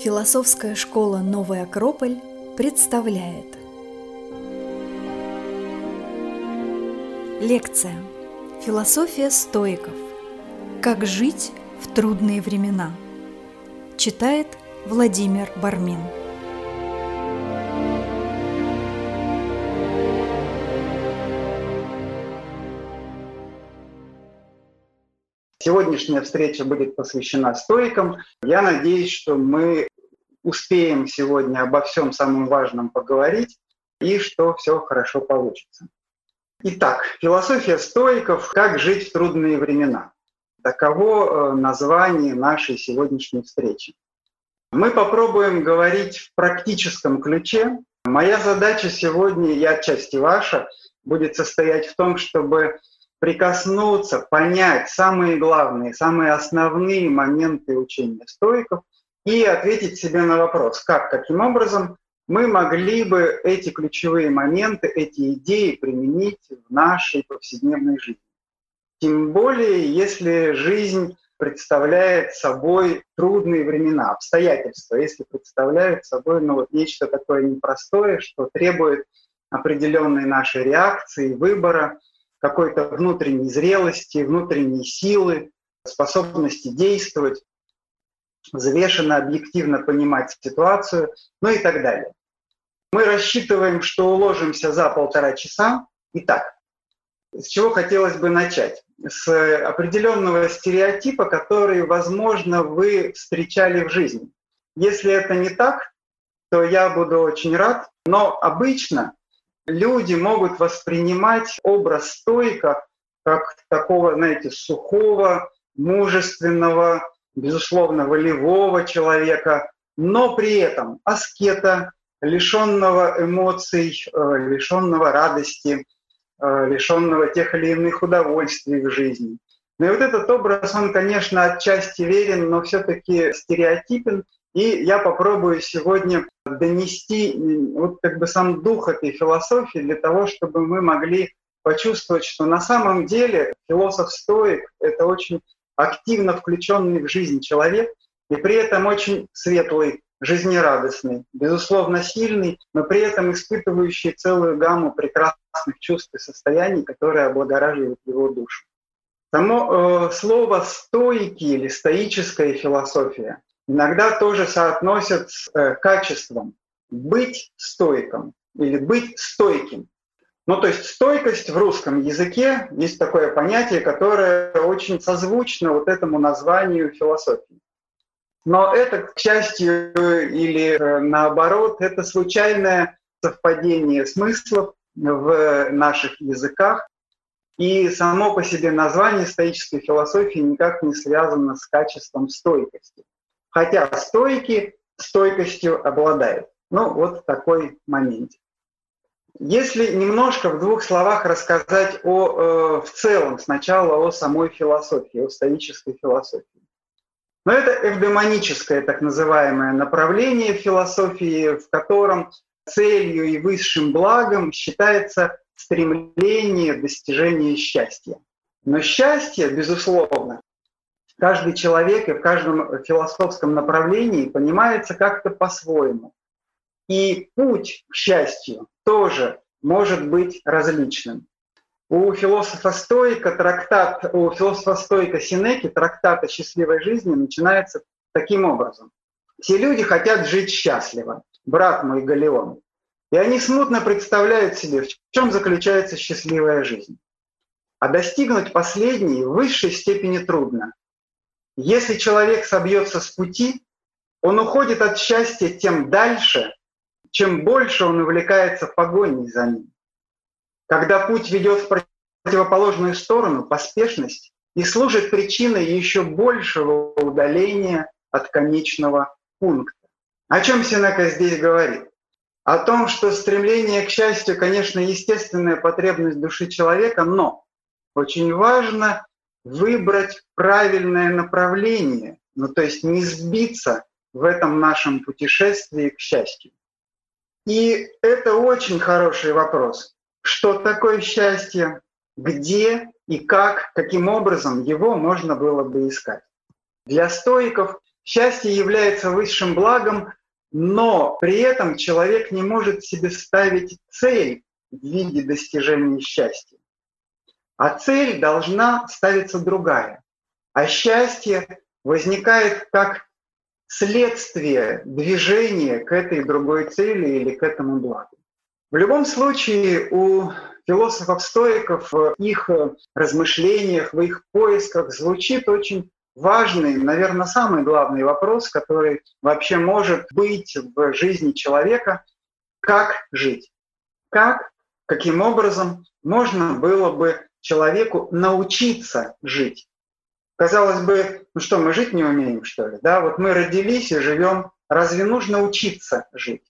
Философская школа «Новый Акрополь» представляет. Лекция. «Философия стоиков. Как жить в трудные времена» Читает Владимир Бармин Сегодняшняя встреча будет посвящена стоикам. Я надеюсь, что мы успеем сегодня обо всем самом важном поговорить и что все хорошо получится. Итак, философия стоиков «Как жить в трудные времена». Таково э, название нашей сегодняшней встречи. Мы попробуем говорить в практическом ключе. Моя задача сегодня, и отчасти ваша, будет состоять в том, чтобы прикоснуться, понять самые главные, самые основные моменты учения стоиков и ответить себе на вопрос, как, каким образом мы могли бы эти ключевые моменты, эти идеи применить в нашей повседневной жизни. Тем более, если жизнь представляет собой трудные времена, обстоятельства, если представляет собой ну, вот нечто такое непростое, что требует определенной нашей реакции, выбора, какой-то внутренней зрелости, внутренней силы, способности действовать, взвешенно, объективно понимать ситуацию, ну и так далее. Мы рассчитываем, что уложимся за полтора часа. Итак, с чего хотелось бы начать? С определенного стереотипа, который, возможно, вы встречали в жизни. Если это не так, то я буду очень рад. Но обычно люди могут воспринимать образ стойка как такого, знаете, сухого, мужественного, безусловно, волевого человека, но при этом аскета, лишенного эмоций, э, лишенного радости, э, лишенного тех или иных удовольствий в жизни. Ну и вот этот образ, он, конечно, отчасти верен, но все-таки стереотипен, и я попробую сегодня донести вот как бы сам дух этой философии для того, чтобы мы могли почувствовать, что на самом деле философ-стоик — это очень активно включенный в жизнь человек, и при этом очень светлый, жизнерадостный, безусловно сильный, но при этом испытывающий целую гамму прекрасных чувств и состояний, которые облагораживают его душу. Само э, слово «стоики» или «стоическая философия» иногда тоже соотносят с э, качеством быть стойком или быть стойким. Ну, то есть стойкость в русском языке есть такое понятие, которое очень созвучно вот этому названию философии. Но это, к счастью или э, наоборот, это случайное совпадение смыслов в наших языках. И само по себе название стоической философии никак не связано с качеством стойкости хотя стойки стойкостью обладают. Ну, вот такой момент. Если немножко в двух словах рассказать о, э, в целом сначала о самой философии, о стоической философии. Но это эвдемоническое так называемое направление философии, в котором целью и высшим благом считается стремление достижения счастья. Но счастье, безусловно, каждый человек и в каждом философском направлении понимается как-то по-своему. И путь к счастью тоже может быть различным. У философа Стойка трактат, у философа Стойка Синеки трактат о счастливой жизни начинается таким образом. Все люди хотят жить счастливо, брат мой Галеон. И они смутно представляют себе, в чем заключается счастливая жизнь. А достигнуть последней в высшей степени трудно. Если человек собьется с пути, он уходит от счастья тем дальше, чем больше он увлекается погоней за ним. Когда путь ведет в противоположную сторону, поспешность и служит причиной еще большего удаления от конечного пункта. О чем Сенека здесь говорит? О том, что стремление к счастью, конечно, естественная потребность души человека, но очень важно выбрать правильное направление, ну то есть не сбиться в этом нашем путешествии к счастью. И это очень хороший вопрос. Что такое счастье? Где и как, каким образом его можно было бы искать. Для стоиков счастье является высшим благом, но при этом человек не может себе ставить цель в виде достижения счастья. А цель должна ставиться другая. А счастье возникает как следствие движения к этой другой цели или к этому благу. В любом случае у философов-стоиков в их размышлениях, в их поисках звучит очень важный, наверное, самый главный вопрос, который вообще может быть в жизни человека, как жить, как, каким образом можно было бы человеку научиться жить. Казалось бы, ну что, мы жить не умеем, что ли? Да, вот мы родились и живем. Разве нужно учиться жить?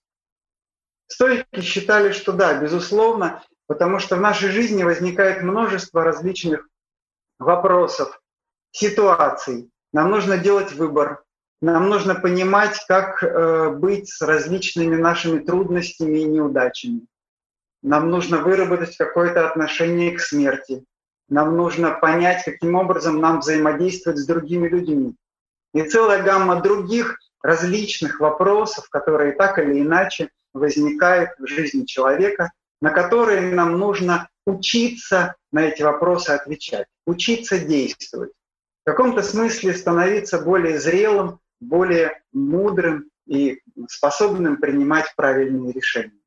Стойки считали, что да, безусловно, потому что в нашей жизни возникает множество различных вопросов, ситуаций. Нам нужно делать выбор, нам нужно понимать, как э, быть с различными нашими трудностями и неудачами. Нам нужно выработать какое-то отношение к смерти. Нам нужно понять, каким образом нам взаимодействовать с другими людьми. И целая гамма других различных вопросов, которые так или иначе возникают в жизни человека, на которые нам нужно учиться на эти вопросы отвечать, учиться действовать. В каком-то смысле становиться более зрелым, более мудрым и способным принимать правильные решения.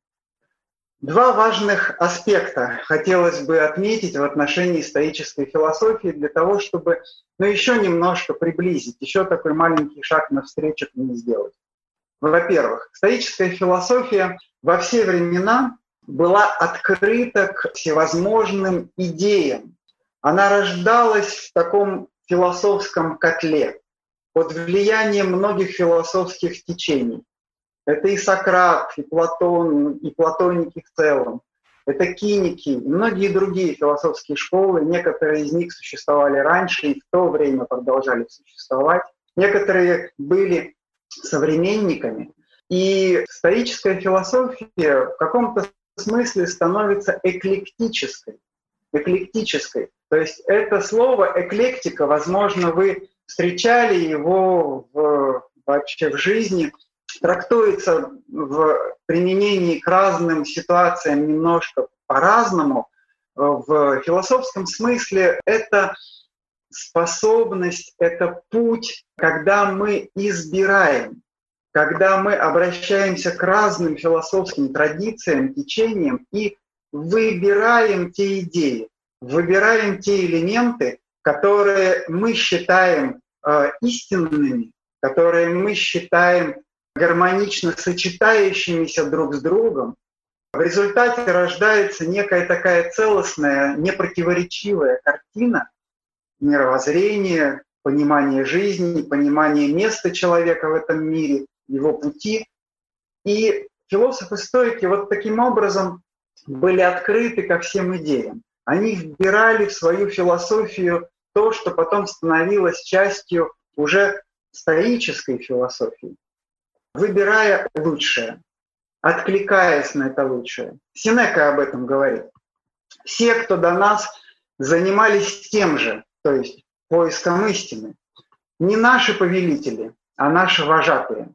Два важных аспекта хотелось бы отметить в отношении стоической философии для того, чтобы ну, еще немножко приблизить, еще такой маленький шаг навстречу к ней сделать. Во-первых, стоическая философия во все времена была открыта к всевозможным идеям. Она рождалась в таком философском котле под влиянием многих философских течений. Это и Сократ, и Платон, и платоники в целом. Это киники и многие другие философские школы. Некоторые из них существовали раньше и в то время продолжали существовать. Некоторые были современниками. И стоическая философия в каком-то смысле становится эклектической. Эклектической. То есть это слово эклектика, возможно, вы встречали его в, вообще в жизни трактуется в применении к разным ситуациям немножко по-разному. В философском смысле это способность, это путь, когда мы избираем, когда мы обращаемся к разным философским традициям, течениям и выбираем те идеи, выбираем те элементы, которые мы считаем э, истинными, которые мы считаем гармонично сочетающимися друг с другом, в результате рождается некая такая целостная, непротиворечивая картина мировоззрения, понимания жизни, понимания места человека в этом мире, его пути. И философы-стойки вот таким образом были открыты ко всем идеям. Они вбирали в свою философию то, что потом становилось частью уже стоической философии выбирая лучшее, откликаясь на это лучшее. Синека об этом говорит. Все, кто до нас занимались тем же, то есть поиском истины, не наши повелители, а наши вожатые.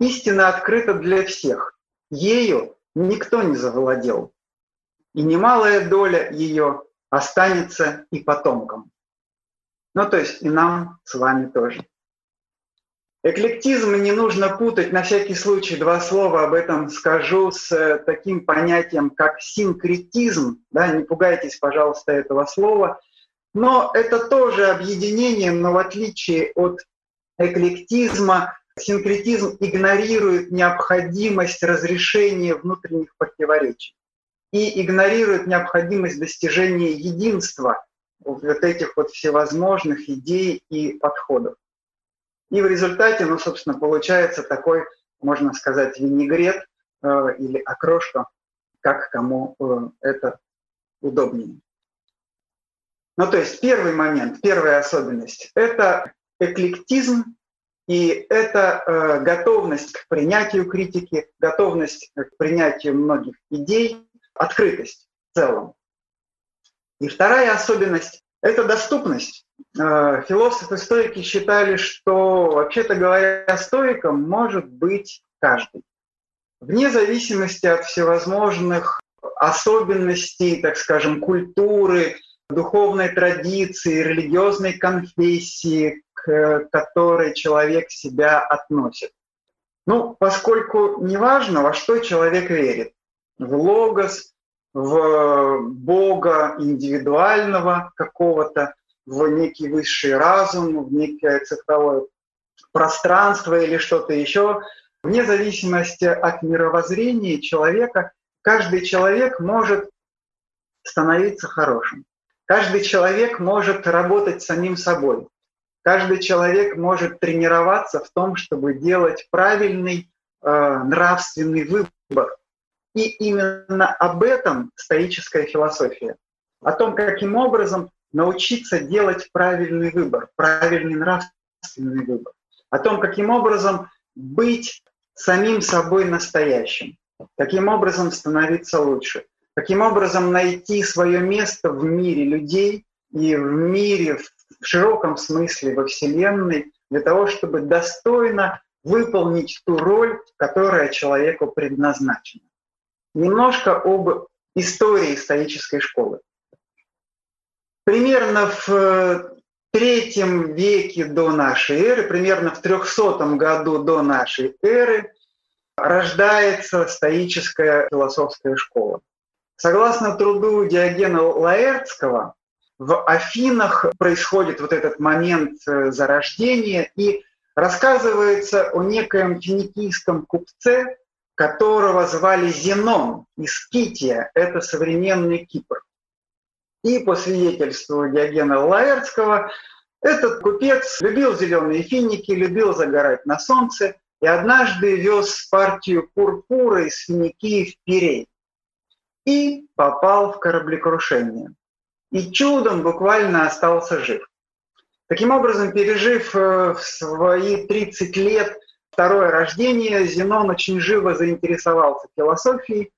Истина открыта для всех. Ею никто не завладел. И немалая доля ее останется и потомкам. Ну, то есть и нам с вами тоже. Эклектизм не нужно путать, на всякий случай два слова об этом скажу, с э, таким понятием, как синкретизм. Да, не пугайтесь, пожалуйста, этого слова. Но это тоже объединение, но в отличие от эклектизма, синкретизм игнорирует необходимость разрешения внутренних противоречий и игнорирует необходимость достижения единства вот этих вот всевозможных идей и подходов. И в результате, ну, собственно, получается такой, можно сказать, винегрет э, или окрошка, как кому э, это удобнее. Ну, то есть первый момент, первая особенность – это эклектизм и это э, готовность к принятию критики, готовность к принятию многих идей, открытость в целом. И вторая особенность Это доступность. Э, Философы-стоики считали, что, вообще-то говоря, стоиком может быть каждый. Вне зависимости от всевозможных особенностей, так скажем, культуры, духовной традиции, религиозной конфессии, к которой человек себя относит. Ну, поскольку неважно, во что человек верит, в логос, в Бога индивидуального какого-то, в некий высший разум, в некое цифровое пространство или что-то еще, вне зависимости от мировоззрения человека, каждый человек может становиться хорошим. Каждый человек может работать самим собой. Каждый человек может тренироваться в том, чтобы делать правильный э, нравственный выбор. И именно об этом стоическая философия. О том, каким образом научиться делать правильный выбор, правильный нравственный выбор. О том, каким образом быть самим собой настоящим. Каким образом становиться лучше. Каким образом найти свое место в мире людей и в мире в широком смысле во Вселенной для того, чтобы достойно выполнить ту роль, которая человеку предназначена. Немножко об истории исторической школы. Примерно в э, третьем веке до нашей эры, примерно в 300 году до нашей эры, рождается стоическая философская школа. Согласно труду Диогена Лаэртского, в Афинах происходит вот этот момент э, зарождения, и рассказывается о некоем финикийском купце, которого звали Зенон из Кития, это современный Кипр. И по свидетельству Диогена Лаэртского, этот купец любил зеленые финики, любил загорать на солнце, и однажды вез партию пурпура из Финикии в Пирей и попал в кораблекрушение. И чудом буквально остался жив. Таким образом, пережив э, в свои 30 лет второе рождение, Зенон очень живо заинтересовался философией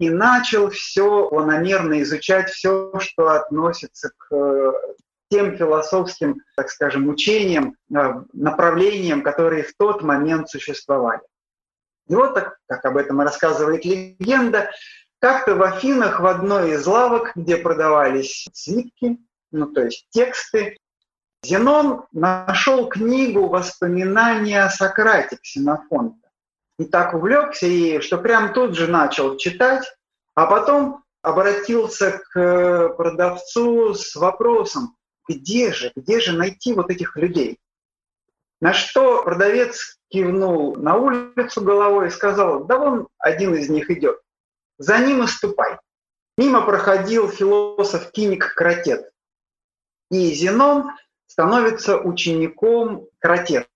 и начал все планомерно изучать все, что относится к э, тем философским, так скажем, учениям, э, направлениям, которые в тот момент существовали. И вот, так, как об этом рассказывает легенда, как-то в Афинах в одной из лавок, где продавались свитки, ну то есть тексты, Зенон нашел книгу «Воспоминания о Сократе» Ксенофонта и так увлекся ей, что прям тут же начал читать, а потом обратился к э, продавцу с вопросом, где же, где же найти вот этих людей? На что продавец кивнул на улицу головой и сказал, да вон один из них идет, за ним и ступай. Мимо проходил философ Киник Кратет. И Зенон становится учеником Кратета.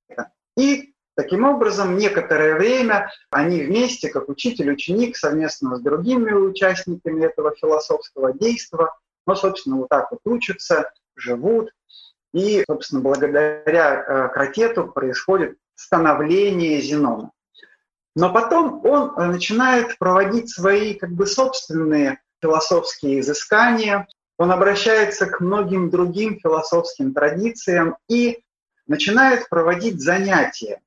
И Таким образом, некоторое время они вместе, как учитель, ученик, совместно с другими участниками этого философского действия, ну, собственно, вот так вот учатся, живут. И, собственно, благодаря э, Кратету происходит становление Зенона. Но потом он э, начинает проводить свои как бы собственные философские изыскания, он обращается к многим другим философским традициям и начинает проводить занятия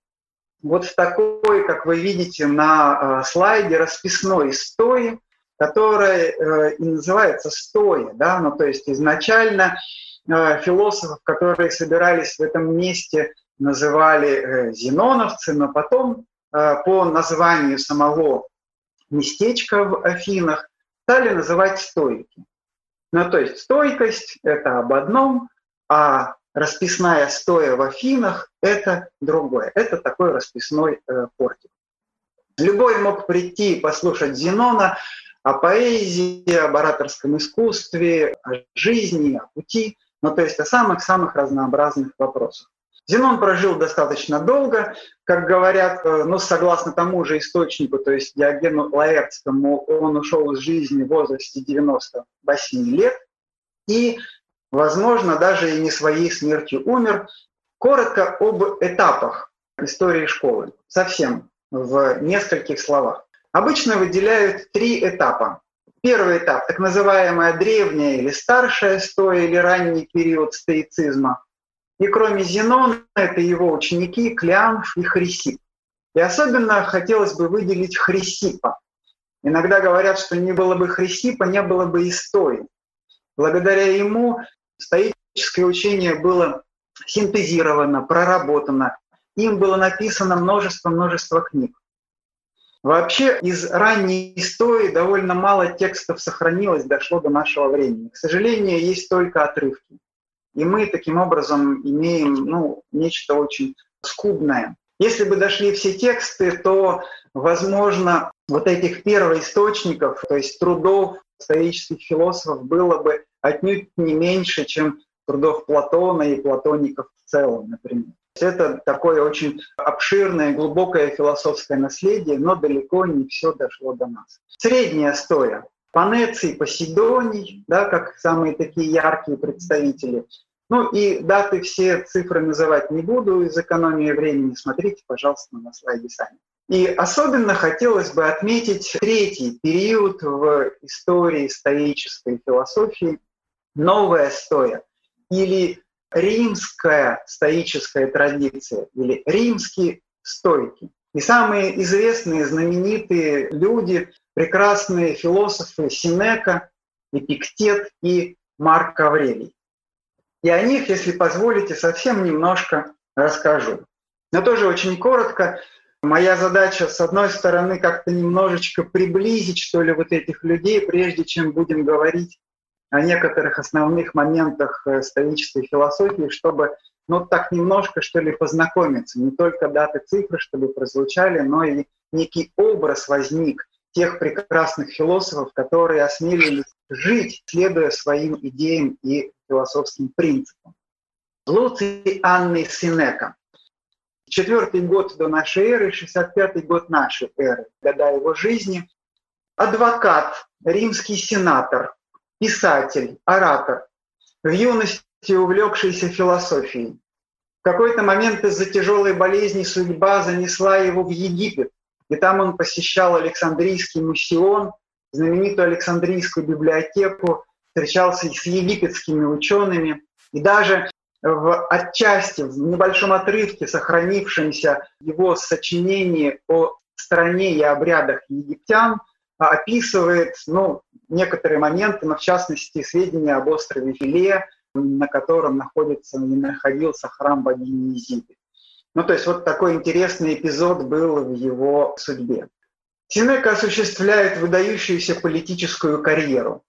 вот в такой, как вы видите на э, слайде, расписной стои, которая э, и называется стоя, да, ну то есть изначально э, философов, которые собирались в этом месте, называли зеноновцы, но потом по названию самого местечка в Афинах стали называть стойки. Ну, то есть стойкость – это об одном, а расписная стоя в Афинах – это другое. Это такой расписной э, портик. Любой мог прийти и послушать Зенона о поэзии, об ораторском искусстве, о жизни, о пути, ну то есть о самых-самых разнообразных вопросах. Зенон прожил достаточно долго, как говорят, э, ну, согласно тому же источнику, то есть Диогену Лаэртскому, он ушел из жизни в возрасте 98 лет, и возможно, даже и не своей смертью умер. Коротко об этапах истории школы, совсем в нескольких словах. Обычно выделяют три этапа. Первый этап, так называемая древняя или старшая стоя или ранний период стоицизма. И кроме Зенона, это его ученики Клеанф и Хрисип. И особенно хотелось бы выделить Хрисипа. Иногда говорят, что не было бы Хрисипа, не было бы истории. Благодаря ему стоическое учение было синтезировано, проработано. Им было написано множество-множество книг. Вообще из ранней истории довольно мало текстов сохранилось, дошло до нашего времени. К сожалению, есть только отрывки. И мы таким образом имеем ну, нечто очень скудное. Если бы дошли все тексты, то, возможно, вот этих первоисточников, то есть трудов стоических философов, было бы отнюдь не меньше, чем трудов Платона и платоников в целом, например. Это такое очень обширное, глубокое философское наследие, но далеко не все дошло до нас. Средняя стоя. Панеций, Поседоний, да, как самые такие яркие представители. Ну и даты все цифры называть не буду из экономии времени. Смотрите, пожалуйста, на слайде сами. И особенно хотелось бы отметить третий период в истории стоической философии – новая стоя или римская стоическая традиция или римские стойки. И самые известные, знаменитые люди, прекрасные философы Синека, Эпиктет и Марк Аврелий. И о них, если позволите, совсем немножко расскажу. Но тоже очень коротко. Моя задача, с одной стороны, как-то немножечко приблизить, что ли, вот этих людей, прежде чем будем говорить о некоторых основных моментах э, стоической философии, чтобы ну, так немножко, что ли, познакомиться. Не только даты, цифры, чтобы прозвучали, но и некий образ возник тех прекрасных философов, которые осмелились жить, следуя своим идеям и философским принципам. Луций Анны Синека. Четвертый год до нашей эры, 65-й год нашей эры, года его жизни. Адвокат, римский сенатор, писатель, оратор, в юности увлекшийся философией. В какой-то момент из-за тяжелой болезни судьба занесла его в Египет, и там он посещал Александрийский мусион, знаменитую Александрийскую библиотеку, встречался с египетскими учеными, и даже в отчасти, в небольшом отрывке, сохранившемся его сочинении о стране и обрядах египтян, описывает ну, некоторые моменты, но в частности сведения об острове Филе, на котором находится и находился храм богини Изиды. Ну, то есть вот такой интересный эпизод был в его судьбе. Синека осуществляет выдающуюся политическую карьеру.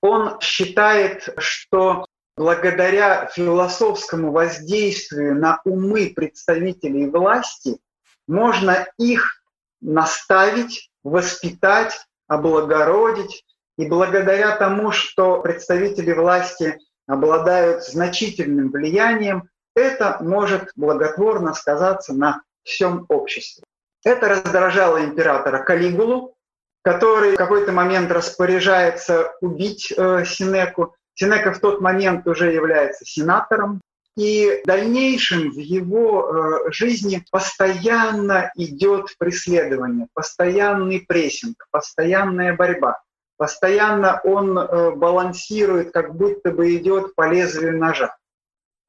Он считает, что благодаря философскому воздействию на умы представителей власти можно их наставить, воспитать, облагородить. И благодаря тому, что представители власти обладают значительным влиянием, это может благотворно сказаться на всем обществе. Это раздражало императора Калигулу, который в какой-то момент распоряжается убить э, Синеку. Синека в тот момент уже является сенатором, и в дальнейшем в его э, жизни постоянно идет преследование, постоянный прессинг, постоянная борьба. Постоянно он э, балансирует, как будто бы идет по лезвию ножа.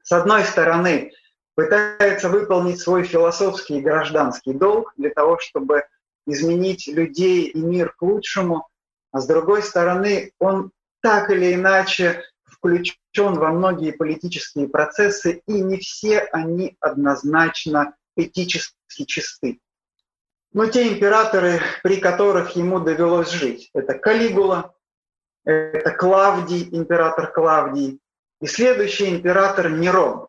С одной стороны, пытается выполнить свой философский и гражданский долг для того, чтобы изменить людей и мир к лучшему, а с другой стороны, он так или иначе включен во многие политические процессы, и не все они однозначно этически чисты. Но те императоры, при которых ему довелось жить, это Калигула, это Клавдий, император Клавдий, и следующий император Нерон.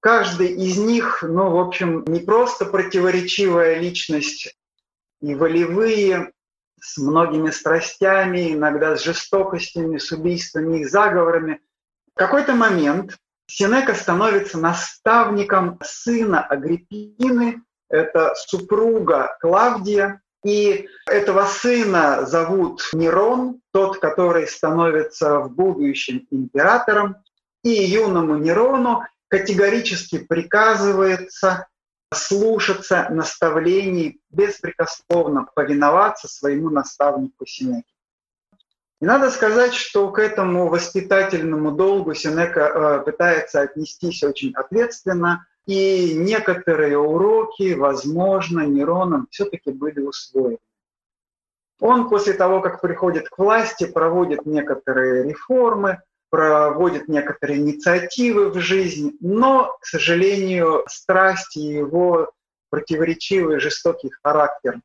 Каждый из них, ну, в общем, не просто противоречивая личность, и волевые, с многими страстями, иногда с жестокостями, с убийствами и заговорами. В какой-то момент Синека становится наставником сына Агриппины, это супруга Клавдия, и этого сына зовут Нерон, тот, который становится в будущем императором, и юному Нерону категорически приказывается слушаться наставлений, беспрекословно повиноваться своему наставнику Синеке. И надо сказать, что к этому воспитательному долгу Сенека э, пытается отнестись очень ответственно, и некоторые уроки, возможно, Нероном все-таки были усвоены. Он после того, как приходит к власти, проводит некоторые реформы, проводит некоторые инициативы в жизнь, но, к сожалению, страсти его противоречивый, жестокий характер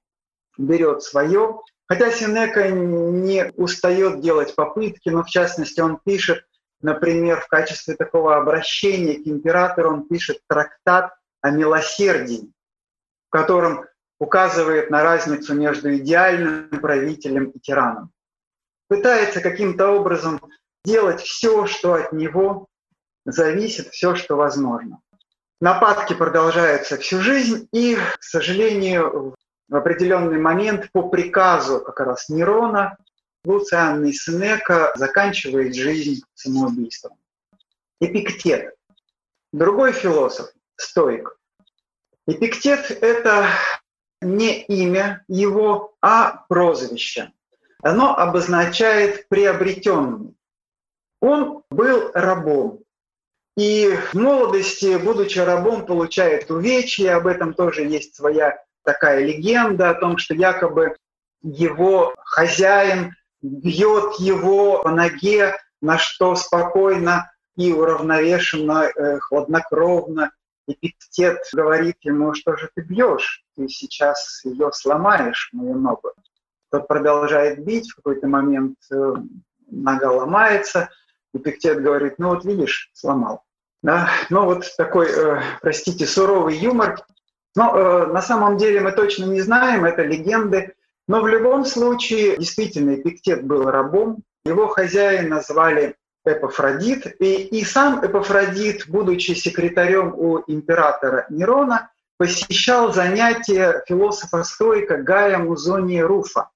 берет свое, Хотя Синека не устает делать попытки, но в частности он пишет, например, в качестве такого обращения к императору он пишет трактат о милосердии, в котором указывает на разницу между идеальным правителем и тираном. Пытается каким-то образом делать все, что от него зависит, все, что возможно. Нападки продолжаются всю жизнь, и, к сожалению, в определенный момент по приказу как раз Нерона Луциан и Сенека заканчивает жизнь самоубийством. Эпиктет. Другой философ, стоик. Эпиктет – это не имя его, а прозвище. Оно обозначает приобретенный. Он был рабом. И в молодости, будучи рабом, получает увечья. Об этом тоже есть своя такая легенда о том, что якобы его хозяин бьет его по ноге, на что спокойно и уравновешенно, э, хладнокровно Эпиктет говорит ему, что же ты бьешь, ты сейчас ее сломаешь, мою ногу. Тот продолжает бить, в какой-то момент э, нога ломается, Эпиктет говорит, ну вот видишь, сломал. Да? Ну вот такой, э, простите, суровый юмор, но э, на самом деле мы точно не знаем, это легенды. Но в любом случае, действительно, Эпиктет был рабом. Его хозяина звали Эпофродит. И, и сам Эпофродит, будучи секретарем у императора Нерона, посещал занятия философа-стоика Гая Музония Руфа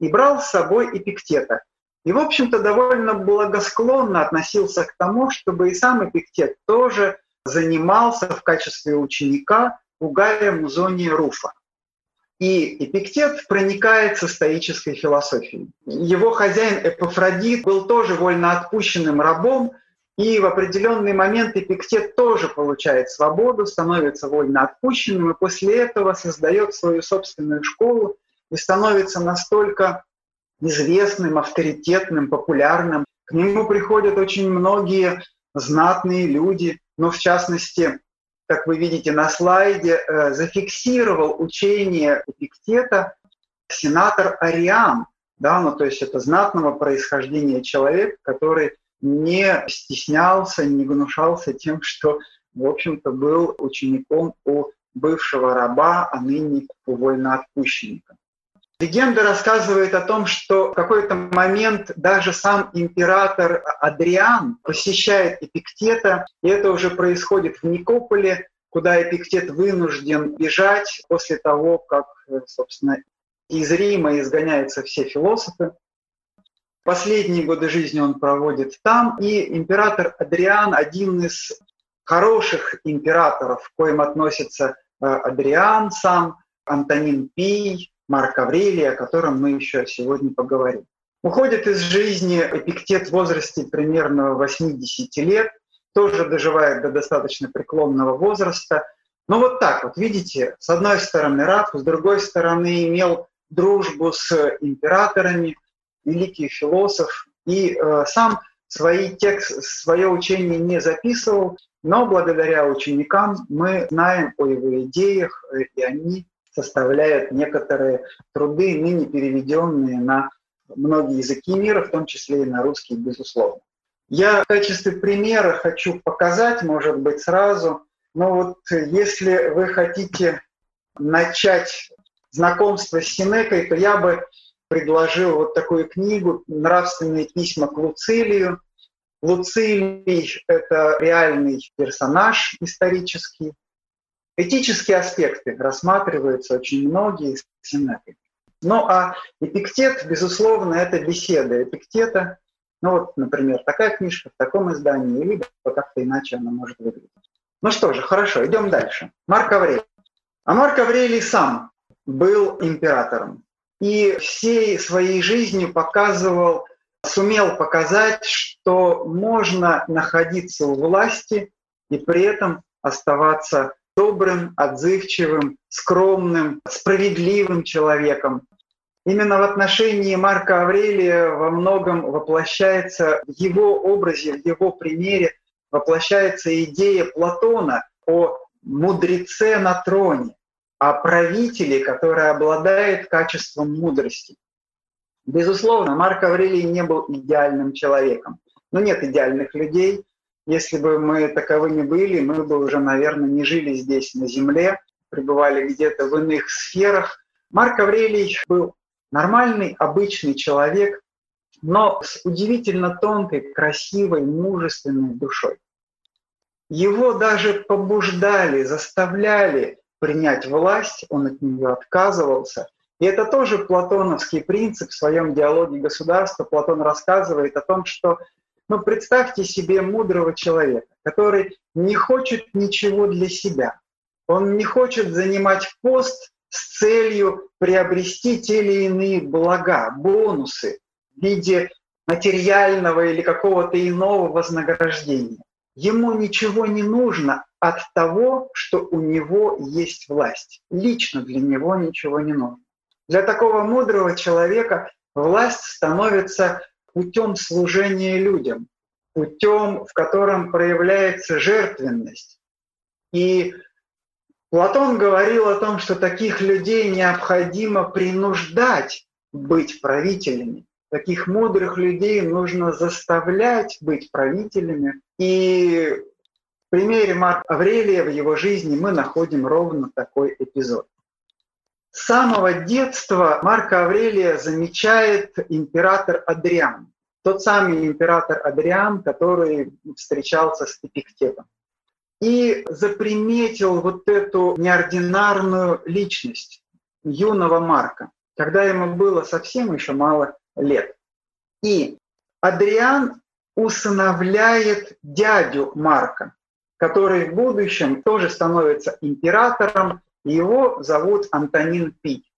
и брал с собой Эпиктета. И, в общем-то, довольно благосклонно относился к тому, чтобы и сам Эпиктет тоже занимался в качестве ученика у Гая Музония Руфа. И Эпиктет проникается стоической философией. Его хозяин Эпофродит был тоже вольноотпущенным рабом, и в определенный момент Эпиктет тоже получает свободу, становится вольноотпущенным, и после этого создает свою собственную школу и становится настолько известным, авторитетным, популярным. К нему приходят очень многие знатные люди, но в частности как вы видите на слайде, э, зафиксировал учение Эпиктета сенатор Ариан, да, ну, то есть это знатного происхождения человек, который не стеснялся, не гнушался тем, что, в общем-то, был учеником у бывшего раба, а ныне у вольноотпущенника. Легенда рассказывает о том, что в какой-то момент даже сам император Адриан посещает Эпиктета, и это уже происходит в Никополе, куда Эпиктет вынужден бежать после того, как, собственно, из Рима изгоняются все философы. Последние годы жизни он проводит там, и император Адриан, один из хороших императоров, к коим относится э, Адриан сам, Антонин Пий, Марк Аврелий, о котором мы еще сегодня поговорим. Уходит из жизни Эпиктет в возрасте примерно 80 лет, тоже доживает до достаточно преклонного возраста. Но вот так вот, видите, с одной стороны раб, с другой стороны имел дружбу с императорами, великий философ, и э, сам свои текст, свое учение не записывал, но благодаря ученикам мы знаем о его идеях, э, и они составляют некоторые труды, ныне переведенные на многие языки мира, в том числе и на русский, безусловно. Я в качестве примера хочу показать, может быть, сразу, но вот если вы хотите начать знакомство с Синекой, то я бы предложил вот такую книгу «Нравственные письма к Луцилию». Луцилий — это реальный персонаж исторический, Этические аспекты рассматриваются очень многие с Синекой. Ну а Эпиктет, безусловно, это беседа Эпиктета. Ну вот, например, такая книжка в таком издании, либо как-то иначе она может выглядеть. Ну что же, хорошо, идем дальше. Марк Аврелий. А Марк Аврелий сам был императором и всей своей жизнью показывал сумел показать, что можно находиться у власти и при этом оставаться добрым, отзывчивым, скромным, справедливым человеком. Именно в отношении Марка Аврелия во многом воплощается в его образе, в его примере воплощается идея Платона о мудреце на троне, о правителе, который обладает качеством мудрости. Безусловно, Марк Аврелий не был идеальным человеком. Но нет идеальных людей. Если бы мы таковыми были, мы бы уже, наверное, не жили здесь на Земле, пребывали где-то в иных сферах. Марк Аврелий был нормальный, обычный человек, но с удивительно тонкой, красивой, мужественной душой. Его даже побуждали, заставляли принять власть, он от нее отказывался. И это тоже платоновский принцип в своем диалоге государства. Платон рассказывает о том, что ну, представьте себе мудрого человека, который не хочет ничего для себя. Он не хочет занимать пост с целью приобрести те или иные блага, бонусы в виде материального или какого-то иного вознаграждения. Ему ничего не нужно от того, что у него есть власть. Лично для него ничего не нужно. Для такого мудрого человека власть становится путем служения людям, путем, в котором проявляется жертвенность. И Платон говорил о том, что таких людей необходимо принуждать быть правителями. Таких мудрых людей нужно заставлять быть правителями. И в примере Марка Аврелия в его жизни мы находим ровно такой эпизод. С самого детства Марка Аврелия замечает император Адриан. Тот самый император Адриан, который встречался с Эпиктетом и заприметил вот эту неординарную личность юного Марка, когда ему было совсем еще мало лет. И Адриан усыновляет дядю Марка, который в будущем тоже становится императором, его зовут Антонин Пий,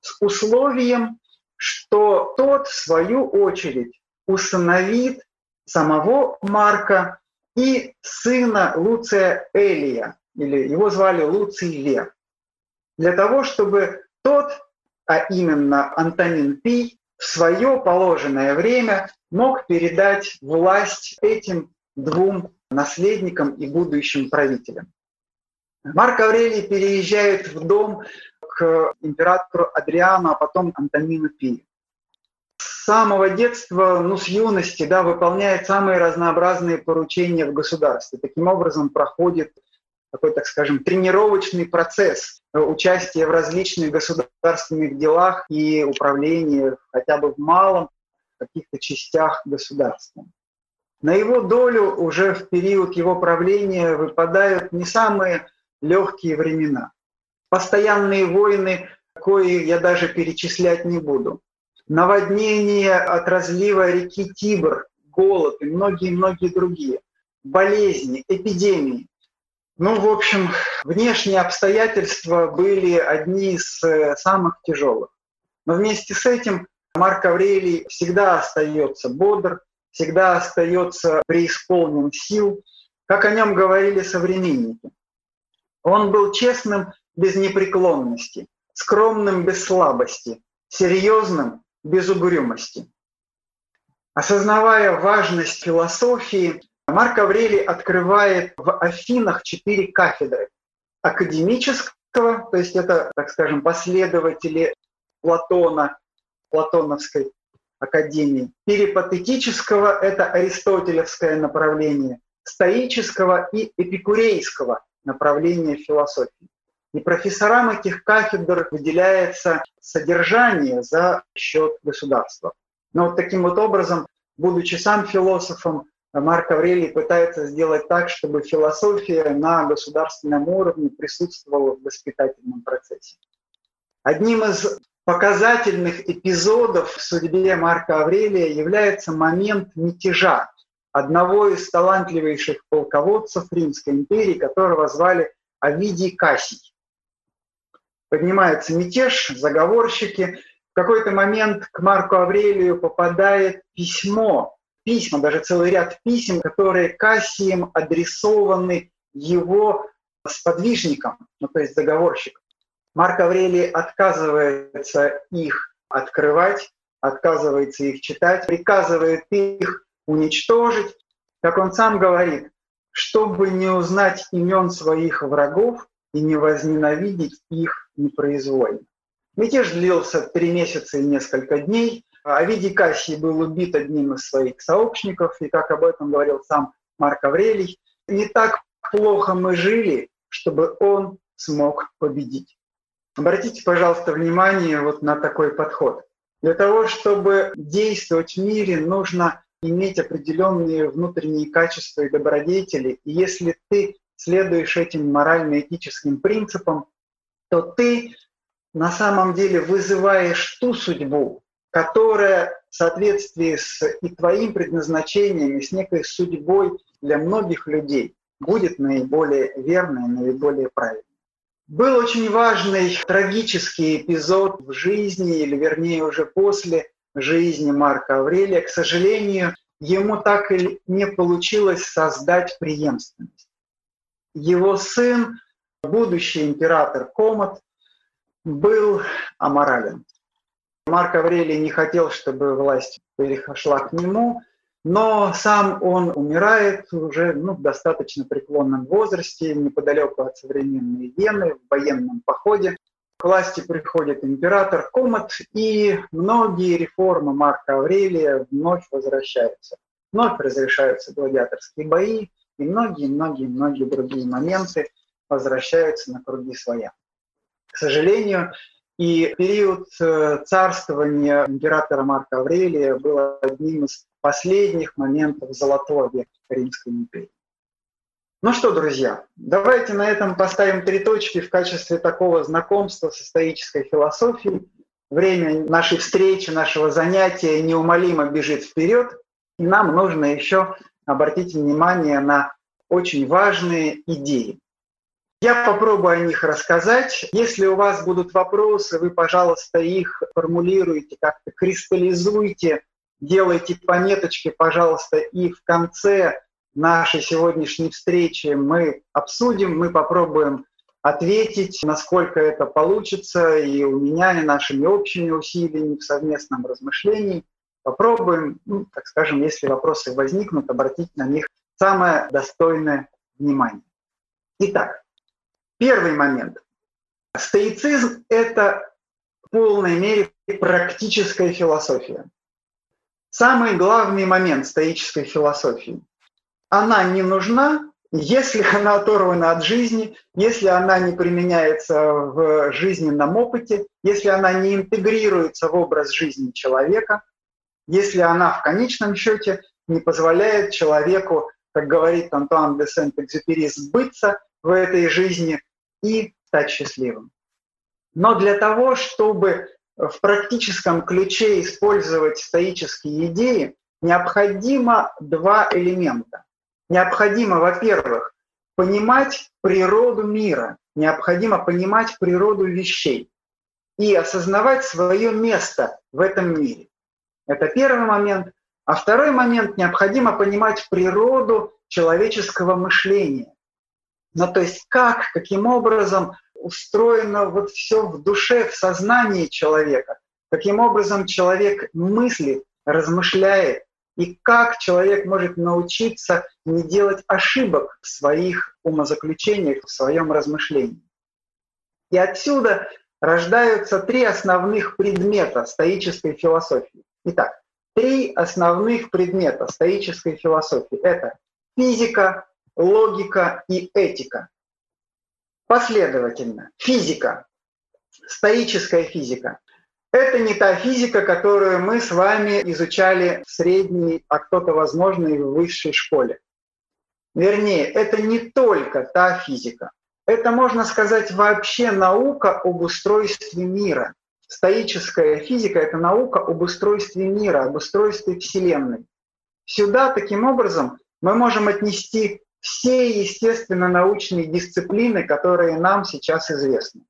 с условием, что тот, в свою очередь, усыновит самого Марка и сына Луция Элия, или его звали Луций Лев, для того, чтобы тот, а именно Антонин Пий, в свое положенное время мог передать власть этим двум наследникам и будущим правителям. Марк Аврелий переезжает в дом к императору Адриану, а потом Антонину Пию самого детства, ну, с юности, да, выполняет самые разнообразные поручения в государстве. Таким образом проходит такой, так скажем, тренировочный процесс участия в различных государственных делах и управлении хотя бы в малом каких-то частях государства. На его долю уже в период его правления выпадают не самые легкие времена. Постоянные войны, кои я даже перечислять не буду наводнение от разлива реки Тибр, голод и многие-многие другие, болезни, эпидемии. Ну, в общем, внешние обстоятельства были одни из э, самых тяжелых. Но вместе с этим Марк Аврелий всегда остается бодр, всегда остается преисполнен сил, как о нем говорили современники. Он был честным без непреклонности, скромным без слабости, серьезным без угрюмости. Осознавая важность философии, Марк Аврелий открывает в Афинах четыре кафедры. Академического, то есть это, так скажем, последователи Платона, Платоновской академии. Перипатетического – это аристотелевское направление. Стоического и эпикурейского направления философии. И профессорам этих кафедр выделяется содержание за счет государства. Но вот таким вот образом, будучи сам философом, Марк Аврелий пытается сделать так, чтобы философия на государственном уровне присутствовала в воспитательном процессе. Одним из показательных эпизодов в судьбе Марка Аврелия является момент мятежа одного из талантливейших полководцев Римской империи, которого звали Овидий Кассий поднимается мятеж, заговорщики, в какой-то момент к Марку Аврелию попадает письмо, письма, даже целый ряд писем, которые Кассием адресованы его сподвижникам, ну то есть заговорщикам. Марк Аврелий отказывается их открывать, отказывается их читать, приказывает их уничтожить. Как он сам говорит, чтобы не узнать имен своих врагов и не возненавидеть их непроизвольно. Мятеж длился три месяца и несколько дней. Овидий Кассий был убит одним из своих сообщников, и, как об этом говорил сам Марк Аврелий, не так плохо мы жили, чтобы он смог победить. Обратите, пожалуйста, внимание вот на такой подход. Для того, чтобы действовать в мире, нужно иметь определенные внутренние качества и добродетели. И если ты следуешь этим морально-этическим принципам, то ты на самом деле вызываешь ту судьбу, которая в соответствии с и твоим предназначением, и с некой судьбой для многих людей будет наиболее верной, наиболее правильной. Был очень важный трагический эпизод в жизни, или вернее уже после жизни Марка Аврелия. К сожалению, ему так и не получилось создать преемственность. Его сын, будущий император Комод, был аморален. Марк Аврелий не хотел, чтобы власть перешла к нему, но сам он умирает уже ну, в достаточно преклонном возрасте, неподалеку от современной Вены, в военном походе. К власти приходит император Комат, и многие реформы Марка Аврелия вновь возвращаются. Вновь разрешаются гладиаторские бои, и многие-многие-многие другие моменты возвращаются на круги своя. К сожалению, и период э, царствования императора Марка Аврелия был одним из последних моментов золотого века Римской империи. Ну что, друзья, давайте на этом поставим три точки в качестве такого знакомства со стоической философией. Время нашей встречи, нашего занятия неумолимо бежит вперед, и нам нужно еще обратить внимание на очень важные идеи. Я попробую о них рассказать. Если у вас будут вопросы, вы, пожалуйста, их формулируйте, как-то кристаллизуйте, делайте пометочки, пожалуйста, и в конце нашей сегодняшней встречи мы обсудим, мы попробуем ответить, насколько это получится, и у меня, и нашими общими усилиями в совместном размышлении. Попробуем, ну, так скажем, если вопросы возникнут, обратить на них самое достойное внимание. Итак, Первый момент. Стоицизм – это в полной мере практическая философия. Самый главный момент стоической философии. Она не нужна, если она оторвана от жизни, если она не применяется в жизненном опыте, если она не интегрируется в образ жизни человека, если она в конечном счете не позволяет человеку, как говорит Антуан де Сент-Экзюпери, сбыться в этой жизни и стать счастливым. Но для того, чтобы в практическом ключе использовать стоические идеи, необходимо два элемента. Необходимо, во-первых, понимать природу мира, необходимо понимать природу вещей и осознавать свое место в этом мире. Это первый момент. А второй момент – необходимо понимать природу человеческого мышления. Ну, то есть как, каким образом устроено вот все в душе, в сознании человека, каким образом человек мыслит, размышляет, и как человек может научиться не делать ошибок в своих умозаключениях, в своем размышлении. И отсюда рождаются три основных предмета стоической философии. Итак, три основных предмета стоической философии. Это физика, логика и этика. Последовательно. Физика, стоическая физика. Это не та физика, которую мы с вами изучали в средней, а кто-то, возможно, и в высшей школе. Вернее, это не только та физика. Это, можно сказать, вообще наука об устройстве мира. Стоическая физика — это наука об устройстве мира, об устройстве Вселенной. Сюда, таким образом, мы можем отнести все естественно-научные дисциплины, которые нам сейчас известны.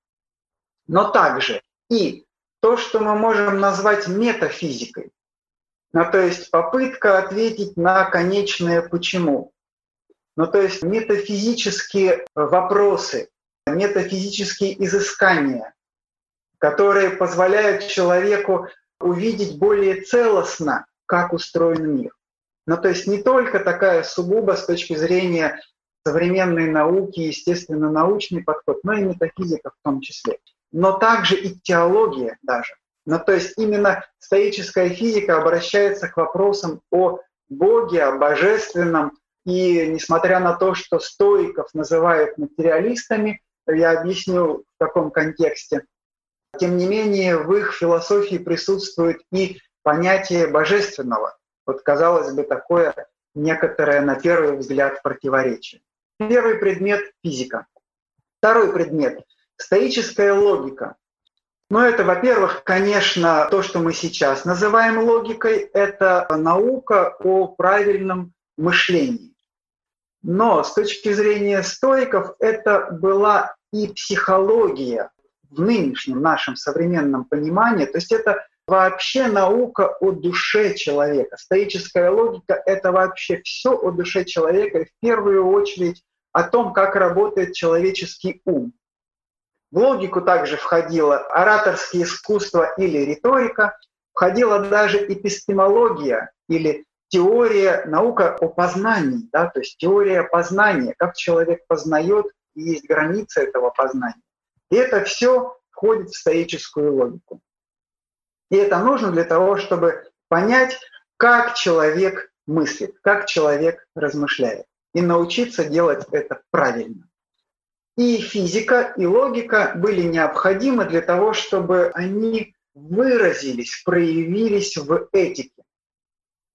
Но также и то, что мы можем назвать метафизикой. Ну, то есть попытка ответить на конечное «почему». Ну, то есть метафизические вопросы, метафизические изыскания, которые позволяют человеку увидеть более целостно, как устроен мир. Ну, то есть не только такая сугубо с точки зрения современной науки, естественно-научный подход, но и метафизика в том числе. Но также и теология даже. Ну, то есть именно стоическая физика обращается к вопросам о Боге, о божественном. И несмотря на то, что стоиков называют материалистами, я объясню в каком контексте, тем не менее в их философии присутствует и понятие божественного. Вот казалось бы такое некоторое на первый взгляд противоречие. Первый предмет – физика. Второй предмет – стоическая логика. Но это, во-первых, конечно, то, что мы сейчас называем логикой, это наука о правильном мышлении. Но с точки зрения стоиков это была и психология в нынешнем нашем современном понимании. То есть это вообще наука о душе человека. Стоическая логика — это вообще все о душе человека, и в первую очередь о том, как работает человеческий ум. В логику также входило ораторское искусство или риторика, входила даже эпистемология или теория, наука о познании, да, то есть теория познания, как человек познает, и есть границы этого познания. И это все входит в стоическую логику. И это нужно для того, чтобы понять, как человек мыслит, как человек размышляет и научиться делать это правильно. И физика, и логика были необходимы для того, чтобы они выразились, проявились в этике.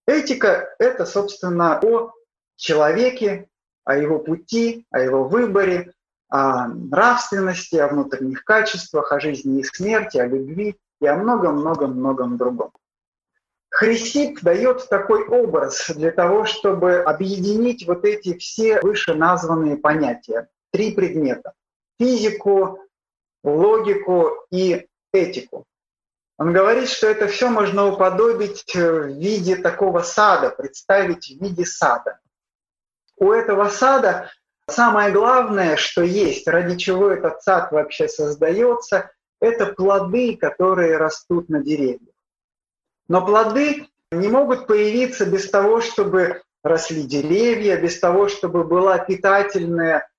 Этика — это, собственно, о человеке, о его пути, о его выборе, о нравственности, о внутренних качествах, о жизни и смерти, о любви и о многом-многом-многом другом. Хрисип дает такой образ для того, чтобы объединить вот эти все вышеназванные понятия. Три предмета. Физику, логику и этику. Он говорит, что это все можно уподобить в виде такого сада, представить в виде сада. У этого сада самое главное, что есть, ради чего этот сад вообще создается, это плоды, которые растут на деревьях. Но плоды не могут появиться без того, чтобы росли деревья, без того, чтобы была питательная,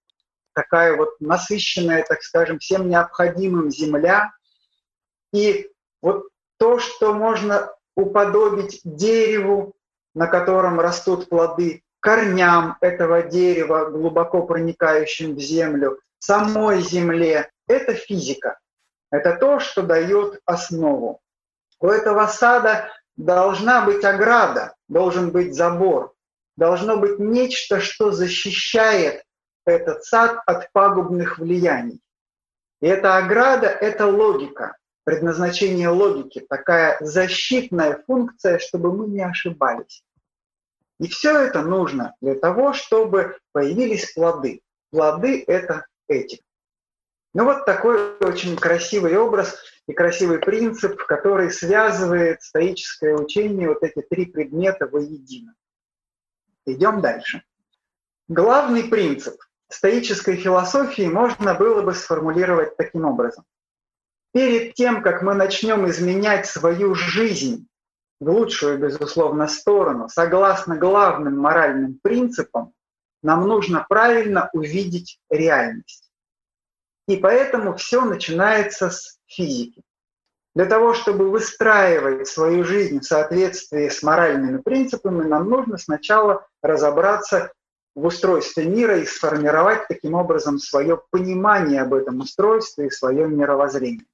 такая вот насыщенная, так скажем, всем необходимым земля. И вот то, что можно уподобить дереву, на котором растут плоды, корням этого дерева, глубоко проникающим в землю, самой земле, это физика. Это то, что дает основу. У этого сада должна быть ограда, должен быть забор, должно быть нечто, что защищает этот сад от пагубных влияний. И эта ограда — это логика, предназначение логики, такая защитная функция, чтобы мы не ошибались. И все это нужно для того, чтобы появились плоды. Плоды — это этика. Ну вот такой очень красивый образ и красивый принцип, который связывает стоическое учение, вот эти три предмета воедино. Идем дальше. Главный принцип стоической философии можно было бы сформулировать таким образом. Перед тем, как мы начнем изменять свою жизнь в лучшую, безусловно, сторону, согласно главным моральным принципам, нам нужно правильно увидеть реальность. И поэтому все начинается с физики. Для того, чтобы выстраивать свою жизнь в соответствии с моральными принципами, нам нужно сначала разобраться в устройстве мира и сформировать таким образом свое понимание об этом устройстве и свое мировоззрение.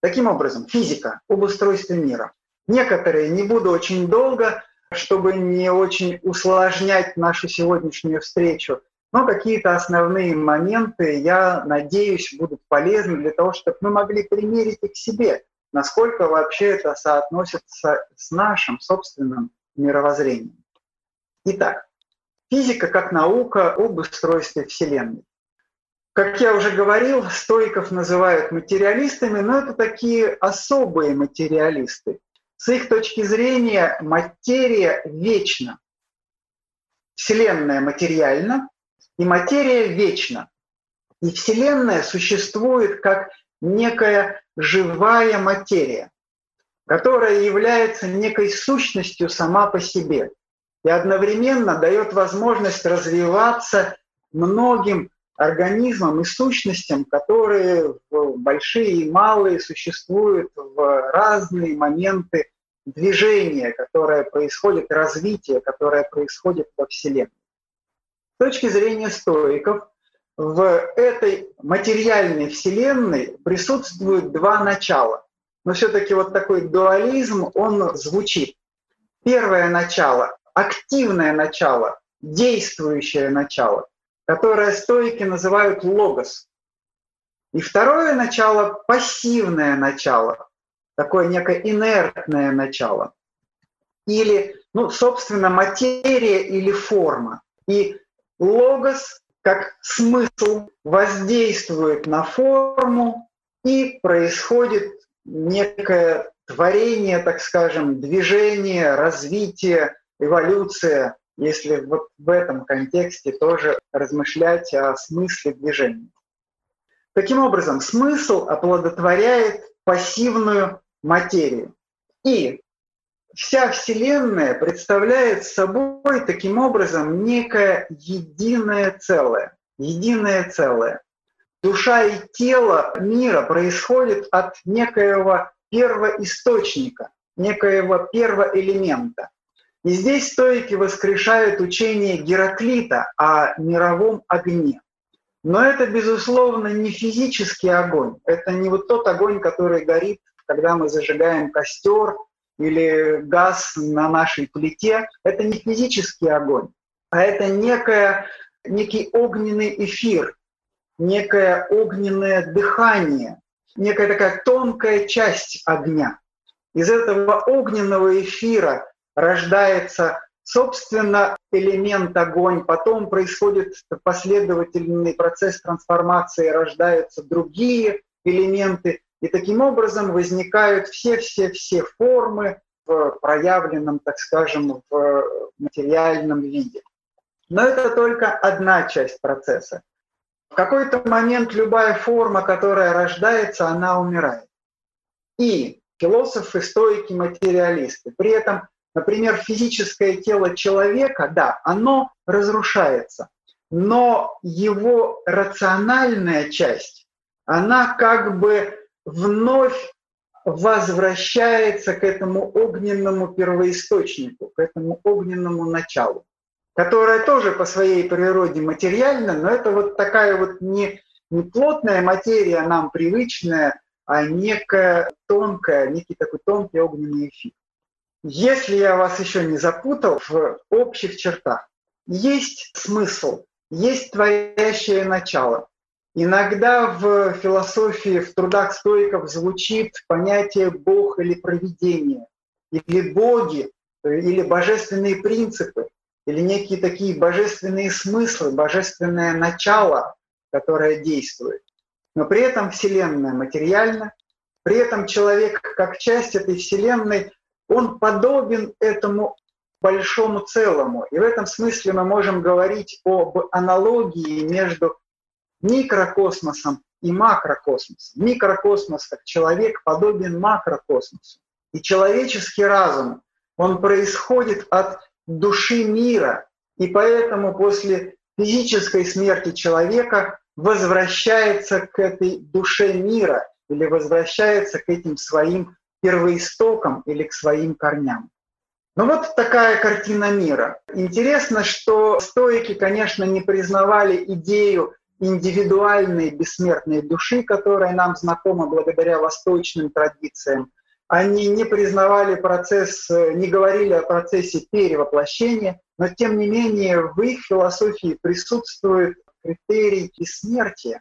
Таким образом, физика об устройстве мира. Некоторые, не буду очень долго, чтобы не очень усложнять нашу сегодняшнюю встречу, но какие-то основные моменты, я надеюсь, будут полезны для того, чтобы мы могли примерить их к себе, насколько вообще это соотносится с нашим собственным мировоззрением. Итак, физика как наука об устройстве Вселенной. Как я уже говорил, стойков называют материалистами, но это такие особые материалисты. С их точки зрения материя вечна. Вселенная материальна, и материя вечна. И Вселенная существует как некая живая материя, которая является некой сущностью сама по себе и одновременно дает возможность развиваться многим организмам и сущностям, которые большие и малые существуют в разные моменты движения, которое происходит, развития, которое происходит во Вселенной. С точки зрения стоиков, в этой материальной Вселенной присутствуют два начала. Но все-таки вот такой дуализм, он звучит. Первое начало – активное начало, действующее начало, которое стойки называют логос. И второе начало – пассивное начало, такое некое инертное начало. Или, ну, собственно, материя или форма. И логос как смысл воздействует на форму и происходит некое творение, так скажем, движение, развитие, эволюция, если вот в этом контексте тоже размышлять о смысле движения. Таким образом, смысл оплодотворяет пассивную материю. И вся Вселенная представляет собой таким образом некое единое целое. Единое целое. Душа и тело мира происходят от некоего первоисточника, некоего первоэлемента. И здесь стойки воскрешают учение Гераклита о мировом огне. Но это, безусловно, не физический огонь. Это не вот тот огонь, который горит, когда мы зажигаем костер или газ на нашей плите, это не физический огонь, а это некое, некий огненный эфир, некое огненное дыхание, некая такая тонкая часть огня. Из этого огненного эфира рождается, собственно, элемент огонь, потом происходит последовательный процесс трансформации, рождаются другие элементы, и таким образом возникают все-все-все формы в проявленном, так скажем, в материальном виде. Но это только одна часть процесса. В какой-то момент любая форма, которая рождается, она умирает. И философы, стойки, материалисты. При этом, например, физическое тело человека, да, оно разрушается, но его рациональная часть, она как бы вновь возвращается к этому огненному первоисточнику, к этому огненному началу, которое тоже по своей природе материально, но это вот такая вот не, не плотная материя нам привычная, а некая тонкая, некий такой тонкий огненный эфир. Если я вас еще не запутал в общих чертах, есть смысл, есть творящее начало, Иногда в философии, в трудах стоиков звучит понятие «бог» или «провидение», или «боги», или «божественные принципы», или некие такие божественные смыслы, божественное начало, которое действует. Но при этом Вселенная материальна, при этом человек, как часть этой Вселенной, он подобен этому большому целому. И в этом смысле мы можем говорить об аналогии между микрокосмосом и макрокосмосом. Микрокосмос как человек подобен макрокосмосу. И человеческий разум, он происходит от души мира, и поэтому после физической смерти человека возвращается к этой душе мира или возвращается к этим своим первоистокам или к своим корням. Ну вот такая картина мира. Интересно, что стоики, конечно, не признавали идею индивидуальной бессмертной души, которая нам знакома благодаря восточным традициям. Они не признавали процесс, не говорили о процессе перевоплощения, но тем не менее в их философии присутствует критерий бессмертия,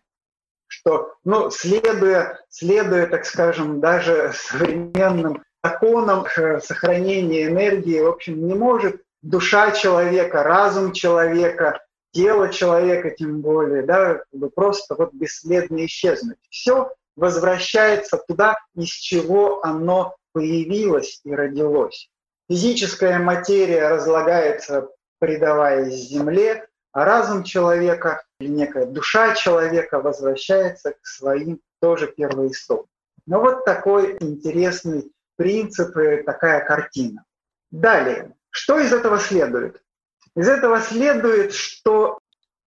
что, ну, следуя, следуя, так скажем, даже современным законам сохранения энергии, в общем, не может душа человека, разум человека тело человека тем более, да, просто вот бесследно исчезнуть. Все возвращается туда, из чего оно появилось и родилось. Физическая материя разлагается, предаваясь земле, а разум человека или некая душа человека возвращается к своим тоже первоистокам. Ну вот такой интересный принцип и такая картина. Далее, что из этого следует? Из этого следует, что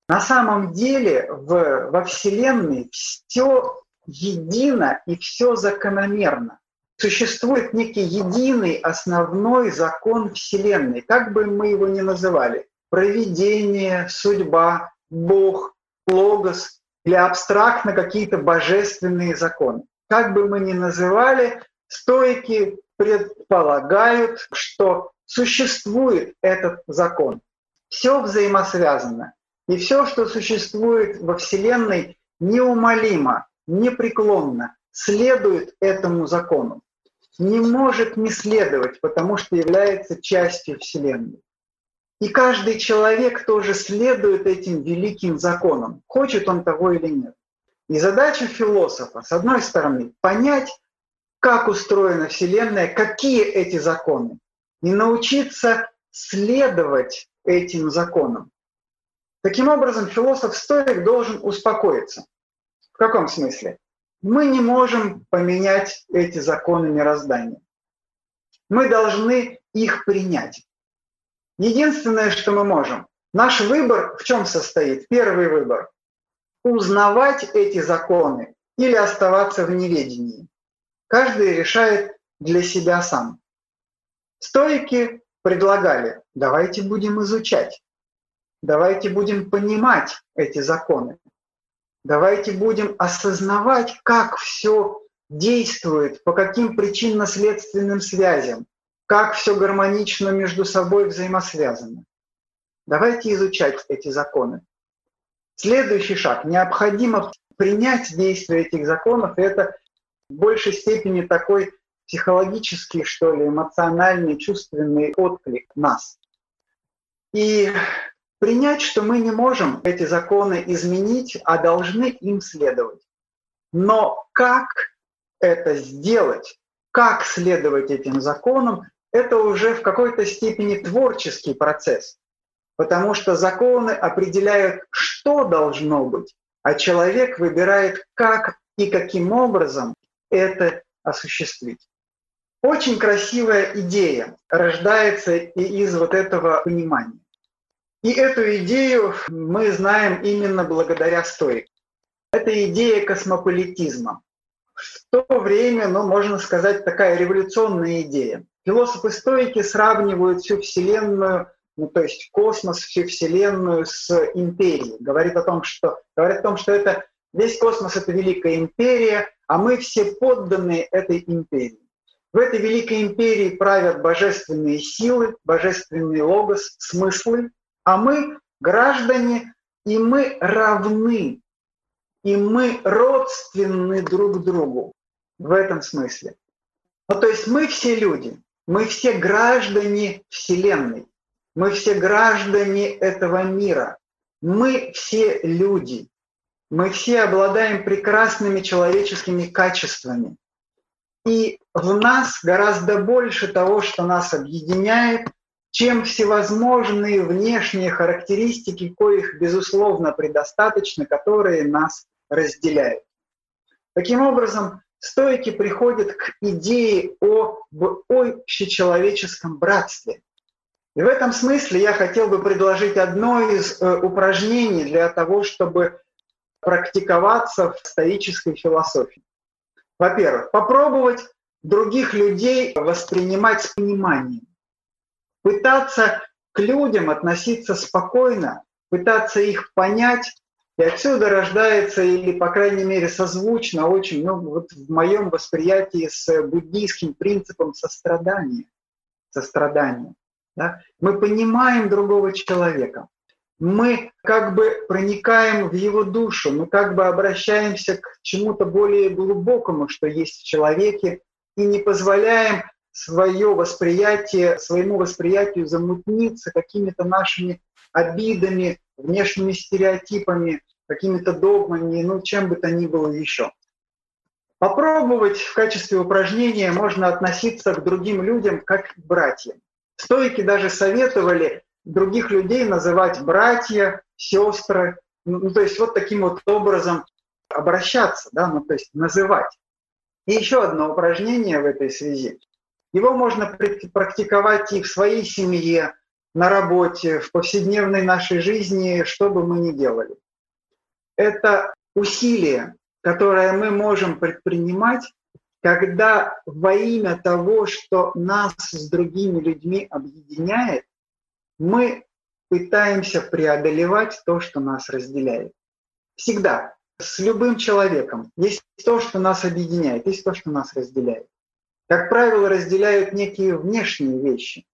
на самом деле в, во Вселенной все едино и все закономерно. Существует некий единый основной закон Вселенной, как бы мы его ни называли. Провидение, судьба, Бог, логос или абстрактно какие-то божественные законы. Как бы мы ни называли, стойки предполагают, что существует этот закон. Все взаимосвязано. И все, что существует во Вселенной, неумолимо, непреклонно следует этому закону. Не может не следовать, потому что является частью Вселенной. И каждый человек тоже следует этим великим законам, хочет он того или нет. И задача философа, с одной стороны, понять, как устроена Вселенная, какие эти законы, и научиться следовать этим законам. Таким образом, философ-стоик должен успокоиться. В каком смысле? Мы не можем поменять эти законы мироздания. Мы должны их принять. Единственное, что мы можем, наш выбор в чем состоит? Первый выбор – узнавать эти законы или оставаться в неведении. Каждый решает для себя сам. Стойки предлагали, давайте будем изучать, давайте будем понимать эти законы, давайте будем осознавать, как все действует, по каким причинно-следственным связям, как все гармонично между собой взаимосвязано. Давайте изучать эти законы. Следующий шаг. Необходимо принять действие этих законов, и это в большей степени такой психологический, что ли, эмоциональный, чувственный отклик нас. И принять, что мы не можем эти законы изменить, а должны им следовать. Но как это сделать, как следовать этим законам, это уже в какой-то степени творческий процесс. Потому что законы определяют, что должно быть, а человек выбирает, как и каким образом это осуществить. Очень красивая идея рождается из вот этого понимания. И эту идею мы знаем именно благодаря стоикам. Это идея космополитизма. В то время, ну, можно сказать, такая революционная идея. Философы-стоики сравнивают всю Вселенную, ну, то есть космос, всю Вселенную с империей. Говорит о том, что, говорит о том, что это, весь космос — это великая империя, а мы все подданные этой империи. В этой великой империи правят божественные силы, божественный логос, смыслы, а мы граждане, и мы равны, и мы родственны друг другу в этом смысле. Ну, то есть мы все люди, мы все граждане Вселенной, мы все граждане этого мира, мы все люди, мы все обладаем прекрасными человеческими качествами. И в нас гораздо больше того, что нас объединяет, чем всевозможные внешние характеристики, коих, безусловно, предостаточно, которые нас разделяют. Таким образом, стойки приходят к идее об общечеловеческом братстве. И в этом смысле я хотел бы предложить одно из э, упражнений для того, чтобы практиковаться в стоической философии. Во-первых, попробовать других людей воспринимать с пониманием. Пытаться к людям относиться спокойно, пытаться их понять, и отсюда рождается, или, по крайней мере, созвучно очень, ну, вот в моем восприятии с буддийским принципом сострадания. Сострадания. Да? Мы понимаем другого человека мы как бы проникаем в его душу, мы как бы обращаемся к чему-то более глубокому, что есть в человеке, и не позволяем свое восприятие, своему восприятию замутниться какими-то нашими обидами, внешними стереотипами, какими-то догмами, ну, чем бы то ни было еще. Попробовать в качестве упражнения можно относиться к другим людям как к братьям. Стойки даже советовали других людей называть братья, сестры, ну, то есть вот таким вот образом обращаться, да, ну, то есть называть. И еще одно упражнение в этой связи. Его можно практиковать и в своей семье, на работе, в повседневной нашей жизни, что бы мы ни делали. Это усилие, которое мы можем предпринимать, когда во имя того, что нас с другими людьми объединяет, мы пытаемся преодолевать то, что нас разделяет. Всегда, с любым человеком. Есть то, что нас объединяет, есть то, что нас разделяет. Как правило, разделяют некие внешние вещи.